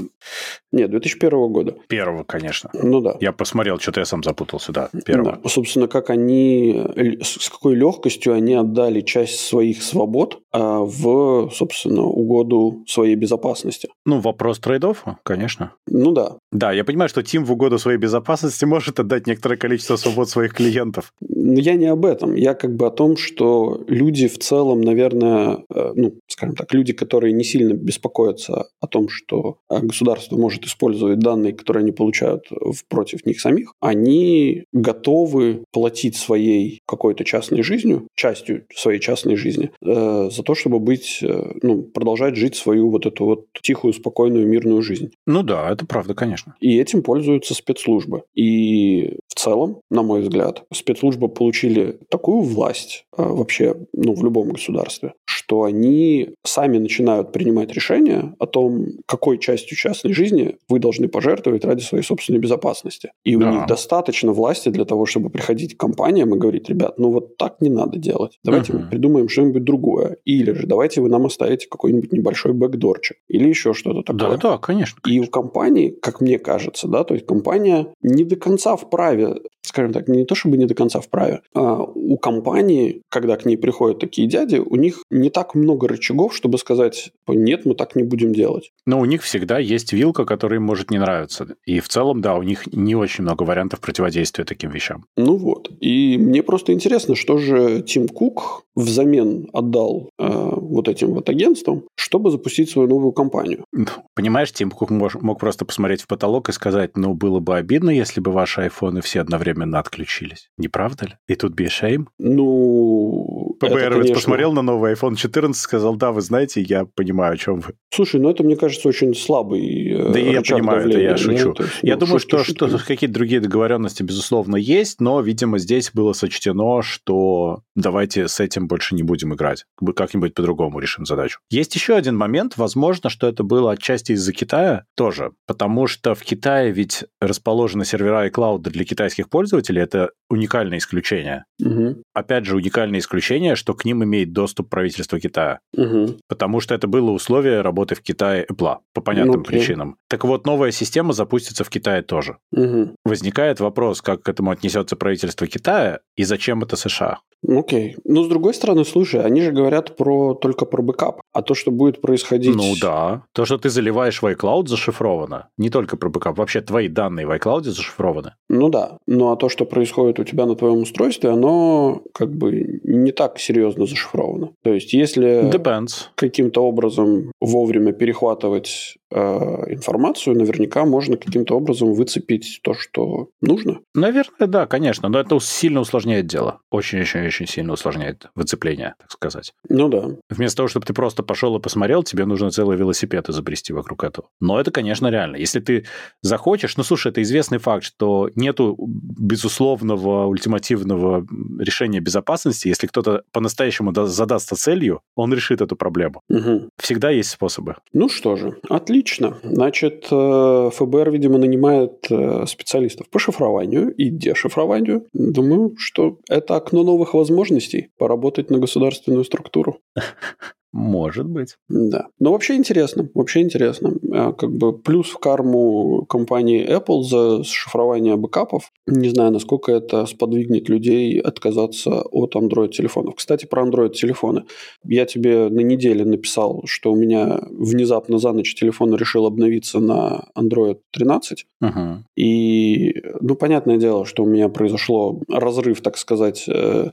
Нет, 2001 года. Первого, конечно. Ну да. Я посмотрел, что-то я сам запутался, да, первого. Да. Собственно, как они, с какой легкостью они отдали часть своих свобод а, в, собственно, угоду своей безопасности. Ну, вопрос трейдов, конечно. Ну да. Да, я понимаю, что Тим в угоду своей безопасности *laughs* может отдать некоторое количество свобод своих клиентов. Но я не об этом. Я как бы о том, что люди в целом, наверное, э, ну, скажем так, люди, которые не сильно беспокоятся о том, что э, государство может использовать данные, которые они получают против них самих, они готовы платить своей какой-то частной жизнью, частью своей частной жизни, э, за то, чтобы быть, э, ну, продолжать жить свою вот эту вот тихую, спокойную, мирную жизнь. Ну да, это правда, конечно. И этим пользуются спецслужбы. И в целом, на мой взгляд, спецслужбы получили такую власть э, вообще, ну, в любом государстве, что они сами начинают принимать решения о том, какой частью частной жизни вы должны пожертвовать ради своей собственной безопасности. И да. у них достаточно власти для того, чтобы приходить к компаниям и говорить, ребят, ну вот так не надо делать. Давайте uh-huh. мы придумаем что-нибудь другое. Или же давайте вы нам оставите какой-нибудь небольшой бэкдорчик. Или еще что-то такое. Да, да, конечно, конечно. И у компании, как мне кажется, да, то есть компания не до конца вправе, скажем так, не то чтобы не до конца вправе, а у компании, когда к ней приходят такие дяди, у них не так много рычагов, чтобы сказать, нет, мы так не будем делать. Но у них всегда есть вилка, которая им может не нравиться. И в целом, да, у них не очень много вариантов противодействия таким вещам. Ну вот. И мне просто интересно, что же Тим Кук взамен отдал э, вот этим вот агентствам, чтобы запустить свою новую компанию. Ну, понимаешь, Тим Кук мог, мог просто посмотреть в потолок и сказать, ну, было бы обидно, если бы ваши айфоны все одновременно отключились. Не правда ли? И тут be shame? Ну... ПБР конечно... посмотрел на новый iPhone 14 и сказал, да, вы знаете, я понимаю, о чем вы. Слушай, ну это, мне кажется, очень слабый э, Да я понимаю, давления. это я шучу. Ну, есть, я ну, думаю, шутки, что, что какие-то другие договоренности, безусловно, есть, но, видимо, здесь было сочтено, что давайте с этим больше не будем играть. Как-нибудь по-другому решим задачу. Есть еще один момент. Возможно, что это было отчасти из-за Китая тоже, потому что в Китае ведь расположены сервера и клауды для китайских пользователей. Это уникальное исключение. Угу. Опять же, уникальное исключение, что к ним имеет доступ правительство Китая. Угу. Потому что это было условие работы в Китае Apple по понятным okay. причинам. Так вот, новая система запустится в Китае тоже. Угу. Возникает вопрос, как к этому отнесется правительство Китая и зачем это США? Окей. Okay. Ну, с другой стороны, слушай, они же говорят про только про бэкап. А то, что будет происходить... Ну да. То, что ты заливаешь в iCloud, зашифровано. Не только про бэкап. Вообще твои данные в iCloud зашифрованы. Ну да. Ну а то, что происходит у тебя на твоем устройстве, оно как бы не так серьезно зашифровано. То есть, если Depends. каким-то образом вовремя перехватывать информацию, наверняка можно каким-то образом выцепить то, что нужно. Наверное, да, конечно, но это сильно усложняет дело. Очень-очень-очень сильно усложняет выцепление, так сказать. Ну да. Вместо того, чтобы ты просто пошел и посмотрел, тебе нужно целый велосипед изобрести вокруг этого. Но это, конечно, реально. Если ты захочешь, ну, слушай, это известный факт, что нету безусловного ультимативного решения безопасности. Если кто-то по-настоящему задастся целью, он решит эту проблему. Угу. Всегда есть способы. Ну что же, отлично. Отлично. Значит, э, ФБР, видимо, нанимает э, специалистов по шифрованию и дешифрованию. Думаю, что это окно новых возможностей поработать на государственную структуру. *laughs* Может быть. Да. Но вообще интересно. Вообще интересно. А, как бы плюс в карму компании Apple за шифрование бэкапов. Не знаю, насколько это сподвигнет людей отказаться от Android-телефонов. Кстати, про Android-телефоны. Я тебе на неделе написал, что у меня внезапно за ночь телефон решил обновиться на Android 13. Угу. И, ну, понятное дело, что у меня произошло разрыв, так сказать, э,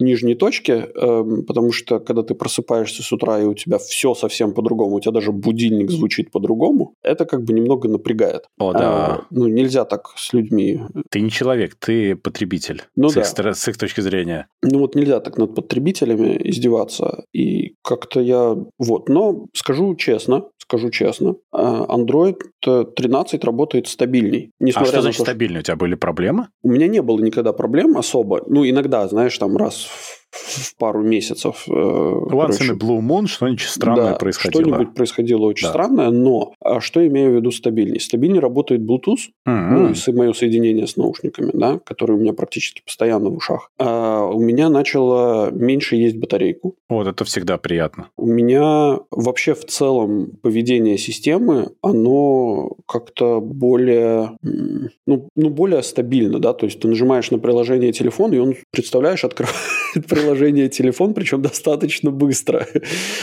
нижней точки, э, потому что когда ты просыпаешься с утра и у тебя все совсем по-другому, у тебя даже будильник звучит по-другому, это как бы немного напрягает. О, да. А, ну, нельзя так с людьми. Ты не человек, ты потребитель. Ну, с, да. их, с их точки зрения. Ну, вот нельзя так над потребителями издеваться. И как-то я... Вот. Но скажу честно, скажу честно, а, Android 13 работает стабильней. Несмотря а что значит то, стабильный? У тебя были проблемы? У меня не было никогда проблем особо. Ну, иногда, знаешь, там раз в в пару месяцев. Э, Once in a Blue Moon что-нибудь странное да, происходило. что-нибудь происходило очень да. странное, но а что имею в виду стабильнее? Стабильнее работает Bluetooth, mm-hmm. ну, и мое соединение с наушниками, да, которые у меня практически постоянно в ушах. А у меня начало меньше есть батарейку. Вот, это всегда приятно. У меня вообще в целом поведение системы, оно как-то более, ну, ну, более стабильно, да, то есть ты нажимаешь на приложение телефон, и он, представляешь, открывает *laughs* приложение телефон, причем достаточно быстро. *laughs*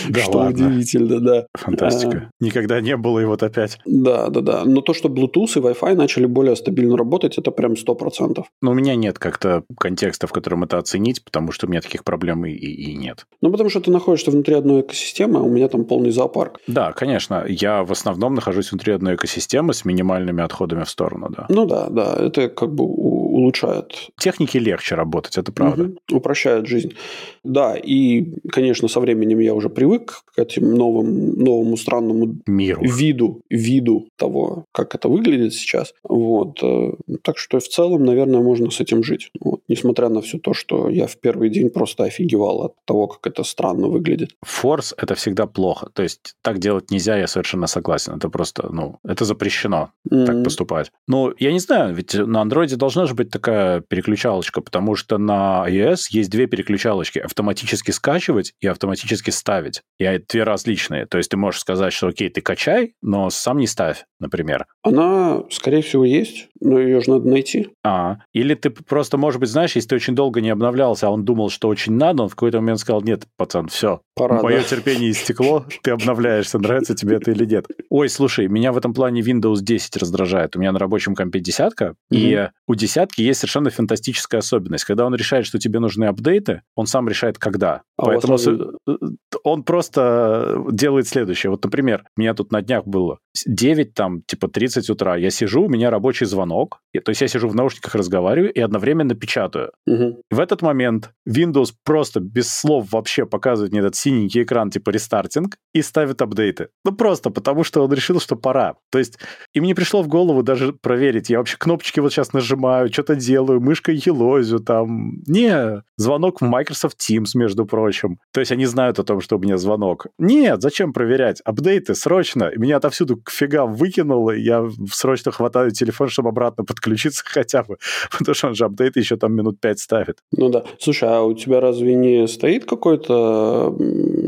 Да что ладно. удивительно, да. Фантастика. А, Никогда не было, и вот опять. Да, да, да. Но то, что Bluetooth и Wi-Fi начали более стабильно работать, это прям 100%. Но у меня нет как-то контекста, в котором это оценить, потому что у меня таких проблем и, и, и нет. Ну, потому что ты находишься внутри одной экосистемы, а у меня там полный зоопарк. Да, конечно. Я в основном нахожусь внутри одной экосистемы с минимальными отходами в сторону, да. Ну да, да. Это как бы улучшает. Технике легче работать, это правда. Угу. Упрощает жизнь. Да, и, конечно, со временем я уже привык к этим новым, новому странному миру, виду, виду того, как это выглядит сейчас. Вот. Э, так что в целом, наверное, можно с этим жить. Вот. Несмотря на все то, что я в первый день просто офигевал от того, как это странно выглядит. Форс – это всегда плохо. То есть так делать нельзя, я совершенно согласен. Это просто, ну, это запрещено mm-hmm. так поступать. Ну, я не знаю, ведь на андроиде должна же быть такая переключалочка, потому что на iOS есть две переключалочки автоматически скачивать и автоматически ставить. И две различные. То есть ты можешь сказать, что окей, ты качай, но сам не ставь, например. Она, скорее всего, есть, но ее же надо найти. А, или ты просто, может быть, знаешь, если ты очень долго не обновлялся, а он думал, что очень надо, он в какой-то момент сказал, нет, пацан, все, Пора, мое да. терпение истекло, ты обновляешься, нравится тебе это или нет. Ой, слушай, меня в этом плане Windows 10 раздражает. У меня на рабочем компе десятка, и у десятки есть совершенно фантастическая особенность. Когда он решает, что тебе нужны апдейты, он сам решает, когда. А Поэтому э, он просто делает следующее. Вот, например, у меня тут на днях было 9, там, типа 30 утра. Я сижу, у меня рабочий звонок. То есть я сижу в наушниках, разговариваю и одновременно печатаю. Угу. В этот момент Windows просто без слов вообще показывает мне этот синенький экран, типа рестартинг, и ставит апдейты. Ну, просто потому, что он решил, что пора. То есть, и мне пришло в голову даже проверить. Я вообще кнопочки вот сейчас нажимаю, что-то делаю, мышкой елозю там. Не, звонок в Microsoft Teams, между прочим. То есть они знают о том, что у меня звонок. Нет, зачем проверять? Апдейты срочно. Меня отовсюду к фигам выкинуло, я срочно хватаю телефон, чтобы обратно подключиться *laughs* хотя бы, потому что он же апдейты еще там минут пять ставит. Ну да. Слушай, а у тебя разве не стоит какой-то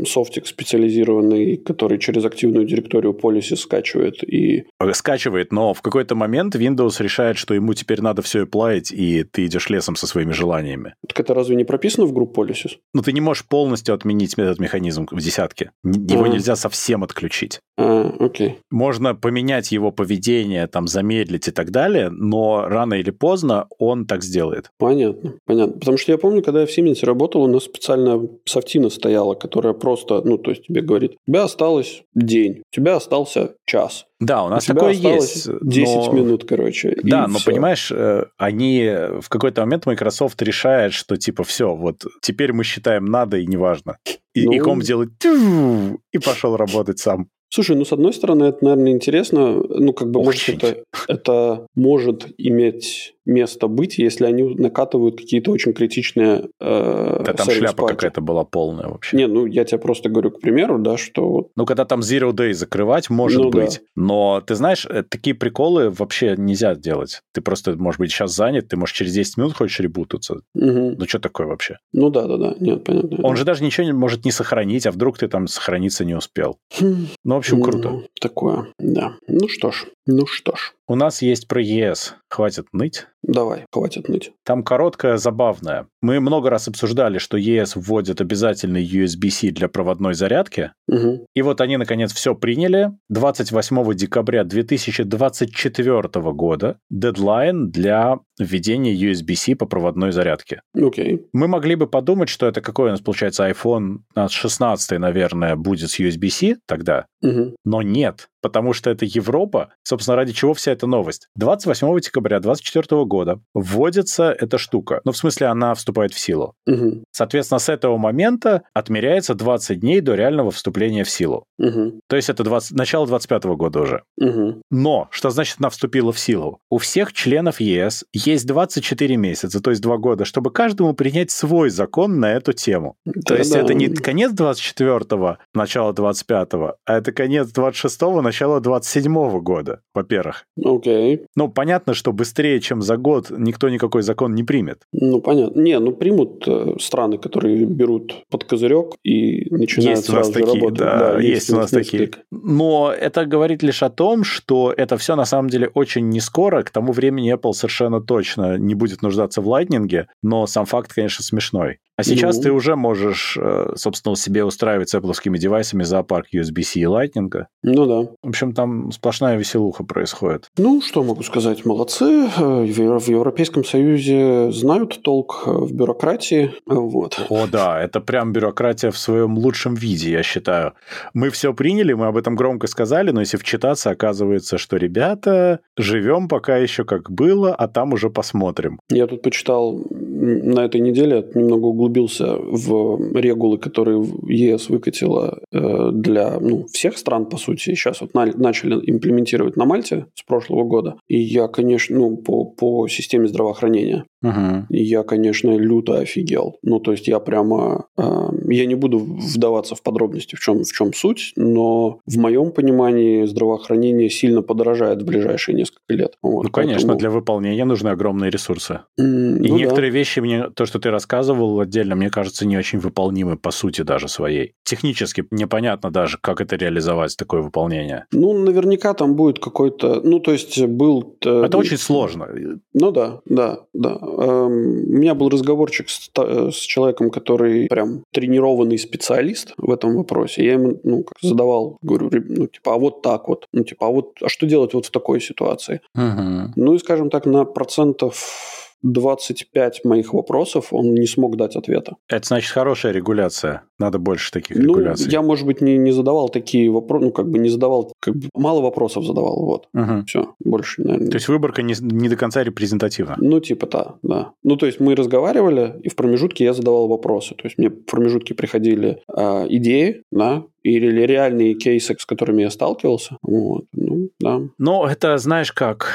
софтик специализированный, который через активную директорию policy скачивает и... Скачивает, но в какой-то момент Windows решает, что ему теперь надо все плавить, и ты идешь лесом со своими желаниями. Так это разве не прописано в группу policies? Ну, ты не можешь полностью отменить этот механизм в десятке. Его а. нельзя совсем отключить. А, окей. Можно поменять его поведение, там, замедлить и так далее, но рано или поздно он так сделает. Понятно, понятно. Потому что я помню, когда я в Siemens работал, у нас специальная софтина стояла, которая просто, ну, то есть тебе говорит, у тебя осталось день, у тебя остался час. Да, у нас у такое есть. 10 но... минут, короче. Да, но все. понимаешь, э, они в какой-то момент Microsoft решает, что типа все, вот теперь мы считаем надо и неважно. И, ну... и комп делает и пошел работать сам. Слушай, ну, с одной стороны, это, наверное, интересно. Ну, как бы, Очень. может, это, это может иметь место быть, если они накатывают какие-то очень критичные э, Да там шляпа какая-то была полная вообще. Не, ну я тебе просто говорю, к примеру, да, что... Ну, когда там Zero Day закрывать, может ну, быть. Да. Но ты знаешь, э, такие приколы вообще нельзя делать. Ты просто, может быть, сейчас занят, ты можешь через 10 минут хочешь ребутаться. Угу. Ну, что такое вообще? Ну да, да, да. Нет, понятно. Он же даже ничего не может не сохранить, а вдруг ты там сохраниться не успел. Хм. Ну, в общем, круто. Ну, такое, да. Ну что ж, ну что ж. У нас есть про ЕС. Хватит ныть. Давай, хватит ныть. Там короткая, забавная. Мы много раз обсуждали, что ЕС вводит обязательный USB-C для проводной зарядки. Угу. И вот они, наконец, все приняли. 28 декабря 2024 года дедлайн для введение USB-C по проводной зарядке. Okay. Мы могли бы подумать, что это какой у нас получается iPhone 16, наверное, будет с USB-C тогда, угу. но нет потому что это Европа. Собственно, ради чего вся эта новость? 28 декабря 2024 года вводится эта штука. Ну, в смысле, она вступает в силу. Угу. Соответственно, с этого момента отмеряется 20 дней до реального вступления в силу. Угу. То есть это 20... начало 25 года уже. Угу. Но, что значит она вступила в силу? У всех членов ЕС есть 24 месяца, то есть 2 года, чтобы каждому принять свой закон на эту тему. Да, то есть да. это не конец 24-го, начало 25-го, а это конец 26-го, начала 27 года, во-первых. Окей. Okay. Ну, понятно, что быстрее, чем за год, никто никакой закон не примет. Ну, понятно. Не, ну, примут э, страны, которые берут под козырек и начинают есть сразу у нас такие, работать. Да, да есть, есть у нас несколько. такие. Но это говорит лишь о том, что это все на самом деле очень не скоро. К тому времени Apple совершенно точно не будет нуждаться в Lightning, но сам факт, конечно, смешной. А сейчас ну. ты уже можешь, э, собственно, себе устраивать с Apple девайсами зоопарк USB-C и Lightning. Ну да. В общем, там сплошная веселуха происходит. Ну, что могу сказать? Молодцы. Э, в Европейском Союзе знают толк э, в бюрократии. Вот. О, да, это прям бюрократия в своем лучшем виде, я считаю. Мы все приняли, мы об этом громко сказали, но если вчитаться, оказывается, что, ребята, живем пока еще как было, а там уже посмотрим. Я тут почитал на этой неделе, немного углубился в регулы, которые ЕС выкатила э, для ну, всех стран, по сути. Сейчас вот начали имплементировать на Мальте с прошлого года. И я, конечно, ну, по, по системе здравоохранения. Угу. И я, конечно, люто офигел. Ну, то есть я прямо... Э, я не буду вдаваться в подробности, в чем, в чем суть, но в моем понимании здравоохранение сильно подорожает в ближайшие несколько лет. Вот, ну, конечно, поэтому... для выполнения нужны огромные ресурсы. Mm, И ну, некоторые да. вещи, мне то, что ты рассказывал отдельно, мне кажется, не очень выполнимы по сути даже своей. Технически непонятно даже, как это реализовать, такое выполнение. Ну, наверняка там будет какой-то... Ну, то есть был... Э, это очень сложно. Ну да, да, да. Эм, у меня был разговорчик с, с человеком, который прям тренированный специалист в этом вопросе. Я ему ну, как задавал, говорю, ну, типа, а вот так вот. Ну, типа, а вот, а что делать вот в такой ситуации? Угу. Ну, и, скажем так, на процентов 25 моих вопросов он не смог дать ответа. Это значит хорошая регуляция. Надо больше таких ну, регуляций. Я, может быть, не, не задавал такие вопросы, ну, как бы не задавал, как бы мало вопросов задавал, вот. Угу. Все, больше, наверное. То есть выборка не, не до конца репрезентативна? Ну, типа, да, да. Ну, то есть мы разговаривали, и в промежутке я задавал вопросы. То есть мне в промежутке приходили э, идеи, да, или реальные кейсы, с которыми я сталкивался. Вот, ну, да. Ну, это, знаешь как,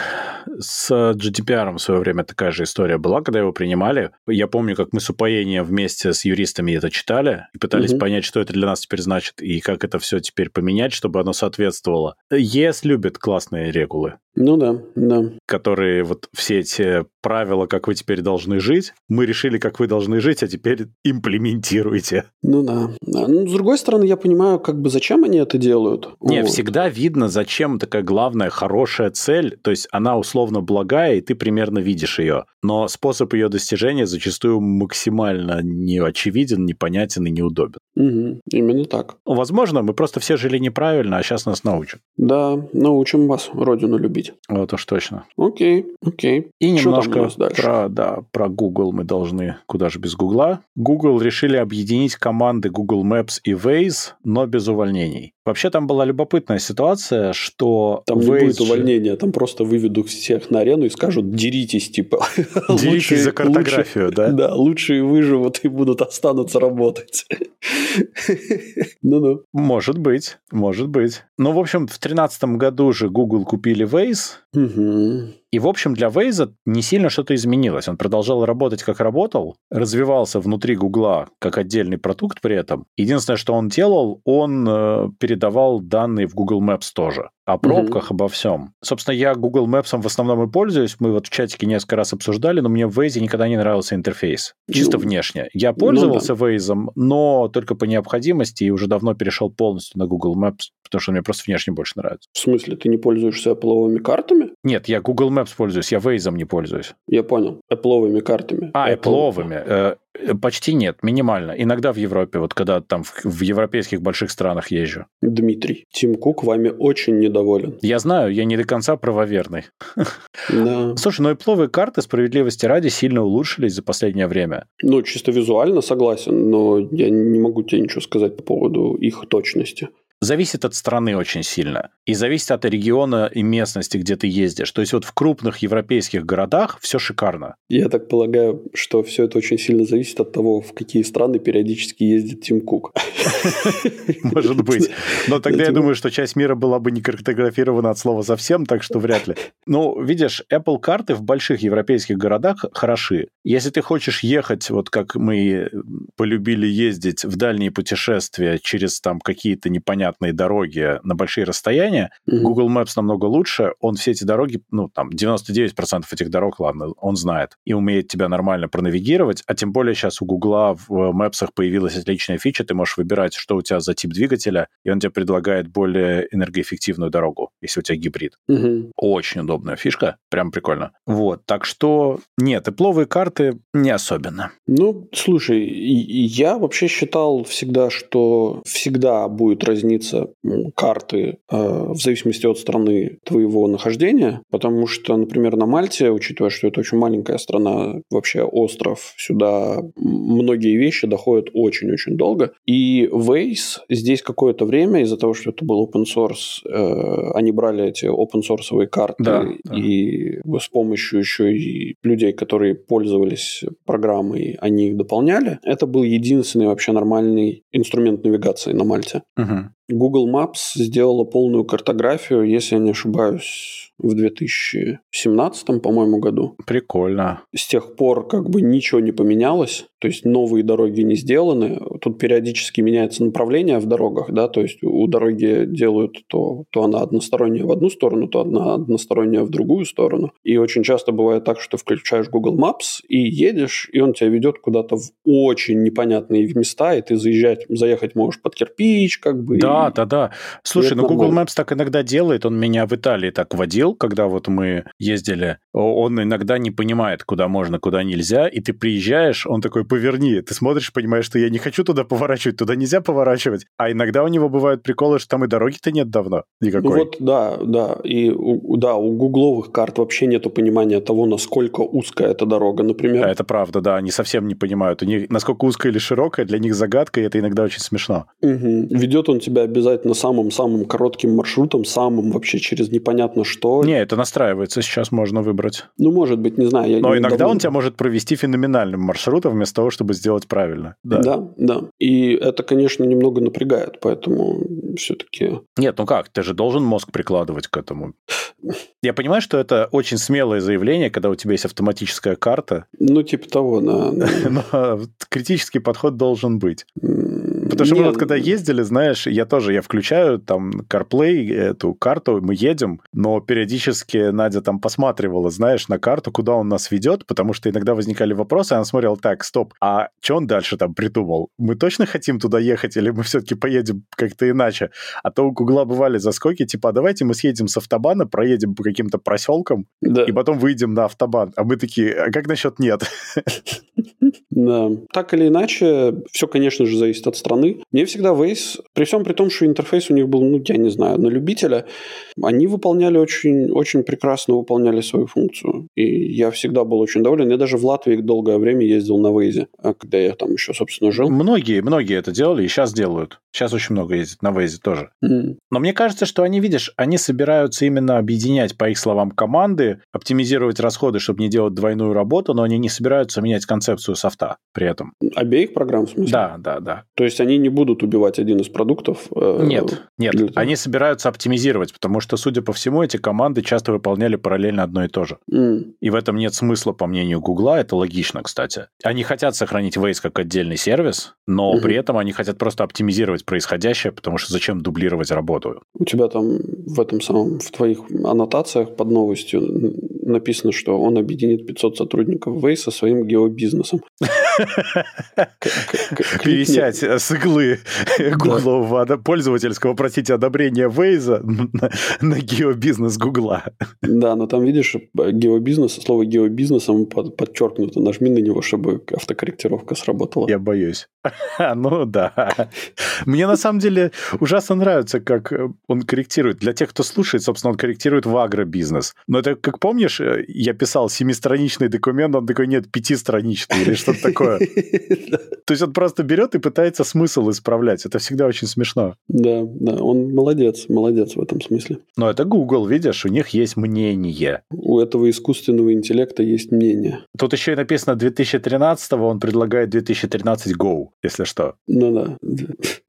с GDPR в свое время такая же история была, когда его принимали. Я помню, как мы с упоением вместе с юристами это читали и пытались угу. понять, что это для нас теперь значит и как это все теперь поменять, чтобы оно соответствовало. ЕС любит классные регулы. Ну да, да. Которые вот все эти правила, как вы теперь должны жить, мы решили, как вы должны жить, а теперь имплементируйте. Ну да. да. Ну, с другой стороны, я понимаю, как бы зачем они это делают. Не, вот. всегда видно, зачем такая главная хорошая цель, то есть она условно благая, и ты примерно видишь ее. Но способ ее достижения зачастую максимально не очевиден, непонятен и неудобен. Угу, именно так. Возможно, мы просто все жили неправильно, а сейчас нас научат. Да, научим вас родину любить. Вот уж точно. Окей, окей. И немножко про, да, про Google мы должны, куда же без Гугла. Google решили объединить команды Google Maps и Waze, но без увольнений. Вообще там была любопытная ситуация, что... Там не будет увольнения, там просто выведут всех на арену и скажут, деритесь, типа. *laughs* Деритесь лучшие, за картографию, лучшие, да? Да, лучшие выживут и будут останутся работать. *laughs* Ну-ну. Может быть, может быть. Ну, в общем, в 2013 году же Google купили Waze. Угу. И, в общем, для Waze не сильно что-то изменилось. Он продолжал работать, как работал, развивался внутри Гугла как отдельный продукт при этом. Единственное, что он делал, он э, передавал данные в Google Maps тоже. О пробках, угу. обо всем. Собственно, я Google Maps в основном и пользуюсь. Мы вот в чатике несколько раз обсуждали, но мне в Waze никогда не нравился интерфейс. Чисто ну, внешне. Я пользовался ну, да. Waze, но только по необходимости и уже давно перешел полностью на Google Maps, потому что мне просто внешне больше нравится. В смысле, ты не пользуешься Apple картами? Нет, я Google Maps пользуюсь, я Waze не пользуюсь. Я понял. Apple картами. А, Apple. Apple. Э, почти нет, минимально. Иногда в Европе, вот когда там в, в европейских больших странах езжу. Дмитрий, Тим Кук вами очень недоволен. Я знаю, я не до конца правоверный. Да. Слушай, но Apple карты справедливости ради сильно улучшились за последнее время. Ну, чисто визуально согласен, но я не могу тебе ничего сказать по поводу их точности зависит от страны очень сильно. И зависит от региона и местности, где ты ездишь. То есть вот в крупных европейских городах все шикарно. Я так полагаю, что все это очень сильно зависит от того, в какие страны периодически ездит Тим Кук. *laughs* Может быть. Но тогда я думаю, что часть мира была бы не картографирована от слова совсем, так что вряд ли. Ну, видишь, Apple карты в больших европейских городах хороши. Если ты хочешь ехать, вот как мы полюбили ездить в дальние путешествия через там какие-то непонятные непонятные дороги на большие расстояния, mm-hmm. Google Maps намного лучше, он все эти дороги, ну, там, 99% этих дорог, ладно, он знает, и умеет тебя нормально пронавигировать, а тем более сейчас у Google в Maps появилась отличная фича, ты можешь выбирать, что у тебя за тип двигателя, и он тебе предлагает более энергоэффективную дорогу, если у тебя гибрид. Mm-hmm. Очень удобная фишка, прям прикольно. Вот, так что нет, тепловые карты не особенно. Ну, слушай, я вообще считал всегда, что всегда будет разница разнится карты э, в зависимости от страны твоего нахождения, потому что, например, на Мальте, учитывая, что это очень маленькая страна, вообще остров, сюда многие вещи доходят очень-очень долго. И Waze здесь какое-то время, из-за того, что это был open source, э, они брали эти open source карты да, и да. с помощью еще и людей, которые пользовались программой, они их дополняли. Это был единственный вообще нормальный инструмент навигации на Мальте. Угу. Google Maps сделала полную картографию, если я не ошибаюсь, в 2017, по-моему, году. Прикольно. С тех пор как бы ничего не поменялось, то есть новые дороги не сделаны. Тут периодически меняется направление в дорогах, да, то есть у дороги делают то, то она односторонняя в одну сторону, то одна односторонняя в другую сторону. И очень часто бывает так, что включаешь Google Maps и едешь, и он тебя ведет куда-то в очень непонятные места, и ты заезжать, заехать можешь под кирпич, как бы. Да, и... да, да. Слушай, ну Google Maps так иногда делает, он меня в Италии так водил, говорил, когда вот мы ездили, он иногда не понимает, куда можно, куда нельзя, и ты приезжаешь, он такой, поверни, ты смотришь, понимаешь, что я не хочу туда поворачивать, туда нельзя поворачивать, а иногда у него бывают приколы, что там и дороги-то нет давно никакой. Ну вот, да, да, и да, у гугловых карт вообще нету понимания того, насколько узкая эта дорога, например. Да, это правда, да, они совсем не понимают, у них насколько узкая или широкая, для них загадка, и это иногда очень смешно. Угу. Ведет он тебя обязательно самым-самым коротким маршрутом, самым вообще через непонятно что, не, это настраивается, сейчас можно выбрать. Ну, может быть, не знаю. Я Но не иногда давно... он тебя может провести феноменальным маршрутом вместо того, чтобы сделать правильно. Да. да, да. И это, конечно, немного напрягает, поэтому все-таки... Нет, ну как, ты же должен мозг прикладывать к этому. Я понимаю, что это очень смелое заявление, когда у тебя есть автоматическая карта. Ну, типа того, да. *laughs* Но критический подход должен быть. Потому что мы вот когда ездили, знаешь, я тоже, я включаю там CarPlay, эту карту, мы едем, но периодически Надя там посматривала, знаешь, на карту, куда он нас ведет, потому что иногда возникали вопросы, она смотрела, так, стоп, а что он дальше там придумал? Мы точно хотим туда ехать или мы все-таки поедем как-то иначе? А то у Гугла бывали заскоки, типа, а давайте мы съедем с автобана, проедем по каким-то проселкам, да. и потом выйдем на автобан. А мы такие, а как насчет нет? *laughs* Да. Так или иначе, все, конечно же, зависит от страны. Мне всегда Waze, при всем при том, что интерфейс у них был, ну, я не знаю, на любителя, они выполняли очень, очень прекрасно выполняли свою функцию. И я всегда был очень доволен. Я даже в Латвии долгое время ездил на Waze, а когда я там еще, собственно, жил. Многие, многие это делали и сейчас делают. Сейчас очень много ездят на Waze тоже. Mm. Но мне кажется, что они, видишь, они собираются именно объединять, по их словам, команды, оптимизировать расходы, чтобы не делать двойную работу, но они не собираются менять концепцию софта при этом. Обеих программ, в смысле? Да, да, да. То есть они не будут убивать один из продуктов? Э, нет, нет. Они собираются оптимизировать, потому что, судя по всему, эти команды часто выполняли параллельно одно и то же. Mm. И в этом нет смысла, по мнению Гугла, это логично, кстати. Они хотят сохранить Waze как отдельный сервис, но mm-hmm. при этом они хотят просто оптимизировать происходящее, потому что зачем дублировать работу? У тебя там в этом самом, в твоих аннотациях под новостью написано, что он объединит 500 сотрудников Waze со своим геобизнесом. Пересядь с иглы гуглового пользовательского, простите, одобрения Вейза на геобизнес Гугла. Да, но там, видишь, геобизнес, слово геобизнесом подчеркнуто. Нажми на него, чтобы автокорректировка сработала. Я боюсь. *laughs* Ну да. Мне на самом деле ужасно нравится, как он корректирует. Для тех, кто слушает, собственно, он корректирует в агробизнес. Но это, как помнишь, я писал семистраничный документ, он такой, нет, пятистраничный или что-то такое. *laughs* То есть он просто берет и пытается смысл исправлять. Это всегда очень смешно. Да, да, он молодец, молодец в этом смысле. Но это Google, видишь, у них есть мнение. У этого искусственного интеллекта есть мнение. Тут еще и написано 2013, он предлагает 2013 Go, если что. Ну да.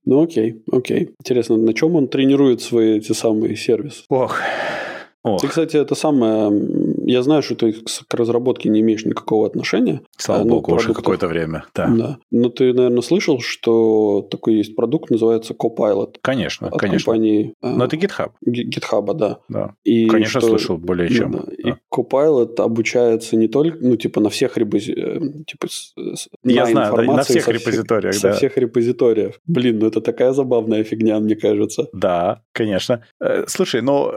Ну окей, окей. Интересно, на чем он тренирует свои эти самые сервисы? Ох, Ох. Ты, кстати, это самое... Я знаю, что ты к разработке не имеешь никакого отношения. Слава ну, богу, уже какое-то время, да. да. Но ты, наверное, слышал, что такой есть продукт, называется Copilot. Конечно, от конечно. компании... Но это GitHub. GitHub, да. да. И конечно, что... слышал более чем. Да. Да. И Copilot обучается не только, ну, типа, на всех репози... Э, типа, Я знаю, да, на всех репозиториях, всех, да. Со всех репозиториях. Блин, ну это такая забавная фигня, мне кажется. Да, конечно. Э, слушай, ну,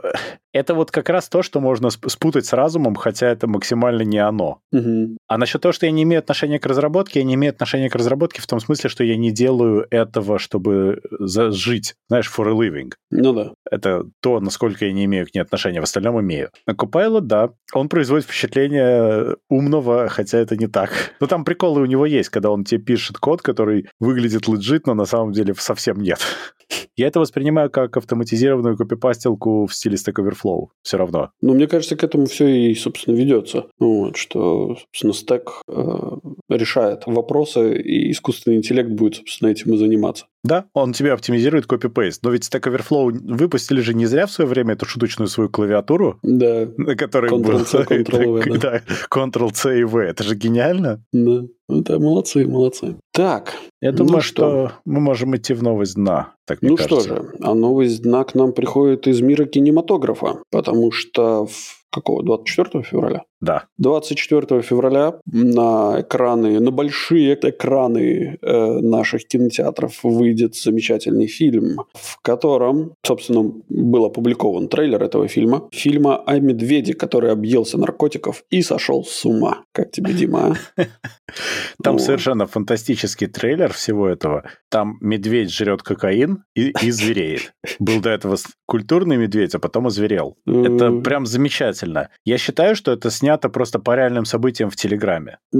это вот как раз то, что можно спутать с разумом, хотя это максимально не оно. Угу. А насчет того, что я не имею отношения к разработке, я не имею отношения к разработке в том смысле, что я не делаю этого, чтобы жить, знаешь, for a living. Ну да. Это то, насколько я не имею к ней отношения, в остальном имею. На Copilot, да, он производит впечатление умного, хотя это не так. Но там приколы у него есть, когда он тебе пишет код, который выглядит лежит, но на самом деле совсем нет. *laughs* Я это воспринимаю как автоматизированную копипастилку в стиле Stack Overflow. Все равно. Ну, мне кажется, к этому все и, собственно, ведется. Вот, что, собственно, Stack э, решает вопросы, и искусственный интеллект будет, собственно, этим и заниматься. Да, он тебе оптимизирует копипейст. Но ведь Stack Overflow выпустили же не зря в свое время эту шуточную свою клавиатуру. Да. На которой Ctrl-C, Ctrl-V, да. Ctrl-C и V. Это же гениально. Да. Да, молодцы, молодцы. Так. Я думаю, ну что? что мы можем идти в новость дна. Так, ну кажется. что же, а новость дна к нам приходит из мира кинематографа, потому что в какого, 24 февраля? Да. 24 февраля на экраны, на большие экраны э, наших кинотеатров выйдет замечательный фильм, в котором, собственно, был опубликован трейлер этого фильма. Фильма о медведе, который объелся наркотиков и сошел с ума. Как тебе, Дима? А? *laughs* Там совершенно фантастический трейлер всего этого. Там медведь жрет кокаин и, и звереет. Был до этого культурный медведь, а потом озверел. Это прям замечательно. Я считаю, что это снято просто по реальным событиям в Телеграме. *laughs*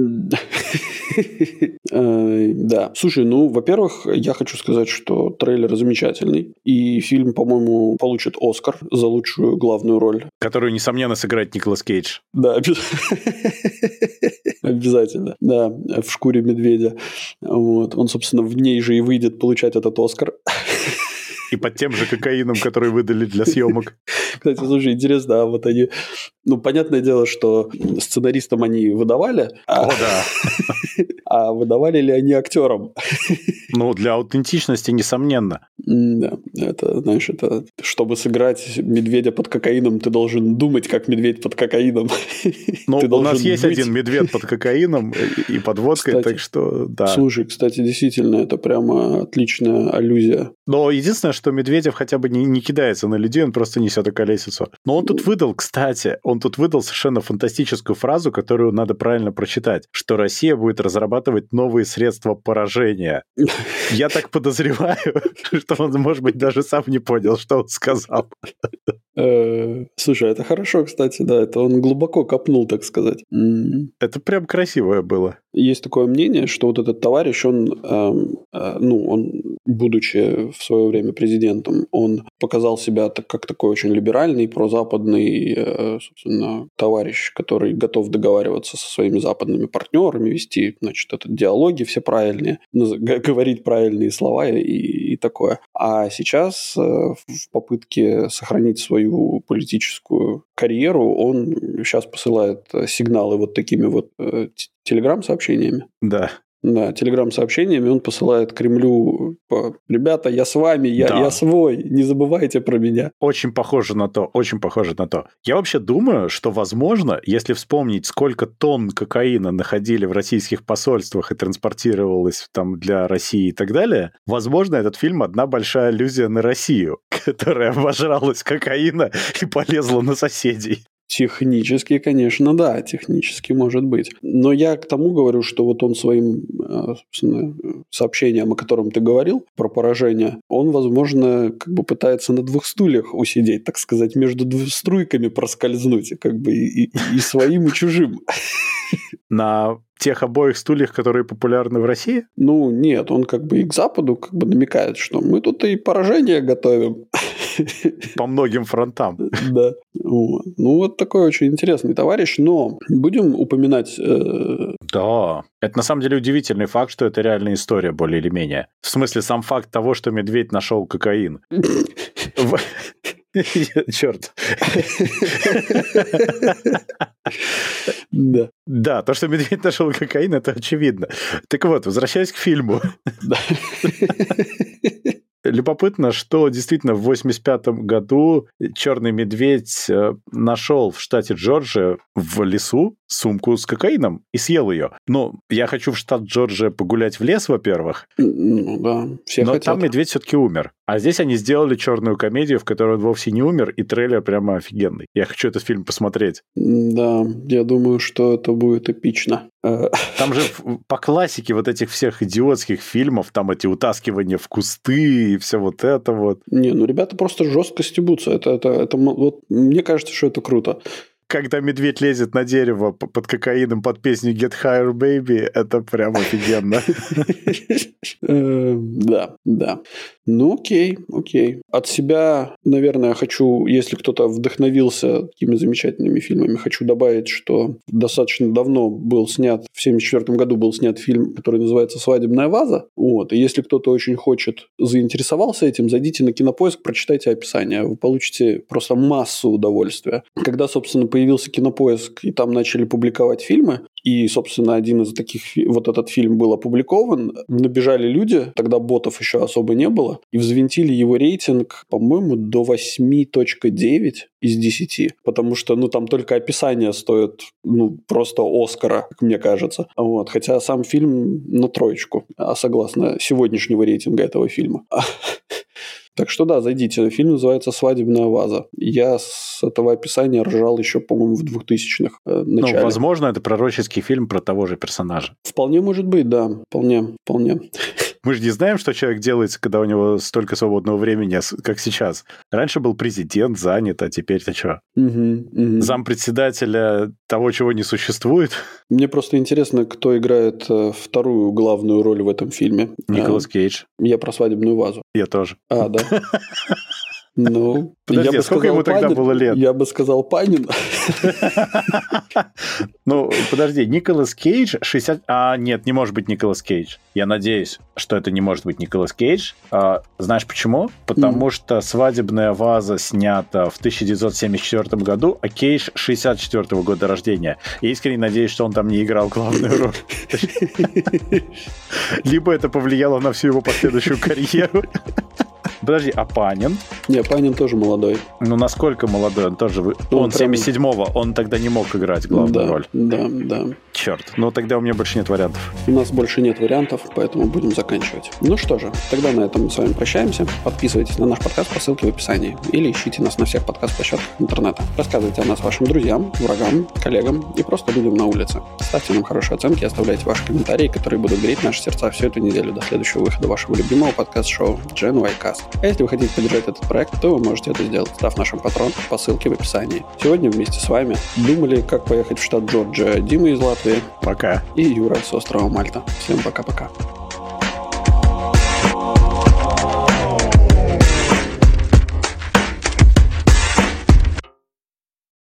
Э, да. Слушай, ну, во-первых, я хочу сказать, что трейлер замечательный. И фильм, по-моему, получит Оскар за лучшую главную роль. Которую, несомненно, сыграет Николас Кейдж. Да, *laughs* обязательно. Да, в шкуре медведя. Вот. Он, собственно, в ней же и выйдет получать этот Оскар. *laughs* И под тем же кокаином, который выдали для съемок. Кстати, слушай, интересно, а вот они... Ну, понятное дело, что сценаристам они выдавали. А... О, да. *laughs* а выдавали ли они актерам? ну, для аутентичности, несомненно. Да, это, знаешь, это... Чтобы сыграть медведя под кокаином, ты должен думать, как медведь под кокаином. Ну, у нас есть быть... один медведь под кокаином и под водкой, кстати, так что, да. Слушай, кстати, действительно, это прямо отличная аллюзия. Но единственное, что Медведев хотя бы не, не кидается на людей, он просто несет околесицу. Но он тут выдал, кстати, он тут выдал совершенно фантастическую фразу, которую надо правильно прочитать, что Россия будет разрабатывать новые средства поражения. Я так подозреваю, *laughs* что он, может быть, даже сам не понял, что он сказал. Э, слушай, это хорошо, кстати, да, это он глубоко копнул, так сказать. Это прям красивое было. Есть такое мнение, что вот этот товарищ, он, эм, э, ну, он, будучи в свое время президентом, он показал себя так, как такой очень либеральный, прозападный, э, собственно, товарищ, который готов договариваться со своими западными партнерами, вести, значит, этот диалоги все правильные, говорить правильные слова и, и такое. А сейчас э, в попытке сохранить свою политическую карьеру он сейчас посылает сигналы вот такими вот э, телеграм-сообщениями. Да. Да, телеграм-сообщениями он посылает Кремлю, ребята, я с вами, я, да. я свой, не забывайте про меня. Очень похоже на то, очень похоже на то. Я вообще думаю, что, возможно, если вспомнить, сколько тонн кокаина находили в российских посольствах и транспортировалось там для России и так далее, возможно, этот фильм одна большая аллюзия на Россию, *laughs* которая обожралась кокаина и полезла на соседей. Технически, конечно, да, технически может быть. Но я к тому говорю, что вот он своим э, сообщением, о котором ты говорил, про поражение, он, возможно, как бы пытается на двух стульях усидеть, так сказать, между струйками проскользнуть, как бы и, и, и своим, и чужим. На тех обоих стульях, которые популярны в России? Ну, нет, он как бы и к Западу как бы намекает, что мы тут и поражение готовим. *laughs* По многим фронтам. Да. Вот. Ну, вот такой очень интересный товарищ, но будем упоминать... Э... Да, это на самом деле удивительный факт, что это реальная история, более или менее. В смысле, сам факт того, что медведь нашел кокаин. *laughs* Черт. Да. Да, то, что медведь нашел кокаин, это очевидно. Так вот, возвращаясь к фильму. Любопытно, что действительно в 85 году черный медведь э, нашел в штате Джорджия в лесу сумку с кокаином и съел ее. Ну, я хочу в штат Джорджия погулять в лес, во-первых. Ну да, все Но хотят. там медведь все-таки умер. А здесь они сделали черную комедию, в которой он вовсе не умер, и трейлер прямо офигенный. Я хочу этот фильм посмотреть. Да, я думаю, что это будет эпично. Там же по классике вот этих всех идиотских фильмов, там эти утаскивания в кусты и все вот это вот. Не, ну ребята просто жестко стебутся. Это, это, это, вот, мне кажется, что это круто когда медведь лезет на дерево под кокаином под песню Get Higher Baby, это прям офигенно. Э, да, да. Ну, окей, окей. От себя, наверное, хочу, если кто-то вдохновился такими замечательными фильмами, хочу добавить, что достаточно давно был снят, в 1974 году был снят фильм, который называется «Свадебная ваза». Вот. И если кто-то очень хочет, заинтересовался этим, зайдите на Кинопоиск, прочитайте описание. Вы получите просто массу удовольствия. Когда, собственно, появился Кинопоиск, и там начали публиковать фильмы, и, собственно, один из таких, вот этот фильм был опубликован. Набежали люди, тогда ботов еще особо не было, и взвинтили его рейтинг, по-моему, до 8.9 из 10. Потому что, ну, там только описание стоит, ну, просто Оскара, как мне кажется. Вот. Хотя сам фильм на троечку, а согласно сегодняшнего рейтинга этого фильма. *laughs* Так что да, зайдите. Фильм называется «Свадебная ваза». Я с этого описания ржал еще, по-моему, в 2000-х э, ну, начале. Ну, возможно, это пророческий фильм про того же персонажа. Вполне может быть, да. Вполне, вполне. Мы же не знаем, что человек делает, когда у него столько свободного времени, как сейчас. Раньше был президент занят, а теперь-то что? Угу, угу. Зампредседателя того, чего не существует. Мне просто интересно, кто играет э, вторую главную роль в этом фильме. Николас а, Кейдж. Я про свадебную вазу. Я тоже. А, да. *laughs* Ну, Подожди, я бы сколько сказал ему Панин, тогда было лет? Я бы сказал Панин. Ну, подожди, Николас Кейдж 60... А, нет, не может быть Николас Кейдж. Я надеюсь, что это не может быть Николас Кейдж. А, знаешь почему? Потому mm. что «Свадебная ваза» снята в 1974 году, а Кейдж 64 года рождения. Я искренне надеюсь, что он там не играл главную роль. *laughs* Либо это повлияло на всю его последующую карьеру. Подожди, а Панин? Не, Панин тоже молодой. Ну, насколько молодой? Он тоже... Ну, он прям... 77-го, он тогда не мог играть главную да, роль. Да, да. Черт, ну тогда у меня больше нет вариантов. У нас больше нет вариантов, поэтому будем заканчивать. Ну что же, тогда на этом мы с вами прощаемся. Подписывайтесь на наш подкаст по ссылке в описании. Или ищите нас на всех подкаст-площадках интернета. Рассказывайте о нас вашим друзьям, врагам, коллегам и просто людям на улице. Ставьте нам хорошие оценки, оставляйте ваши комментарии, которые будут греть наши сердца всю эту неделю до следующего выхода вашего любимого подкаст-шоу Gen Y Cast. А если вы хотите поддержать этот проект, то вы можете это сделать, став нашим патроном по ссылке в описании. Сегодня вместе с вами думали, как поехать в штат Джорджия Дима из Латвии. Пока. И Юра с острова Мальта. Всем пока-пока.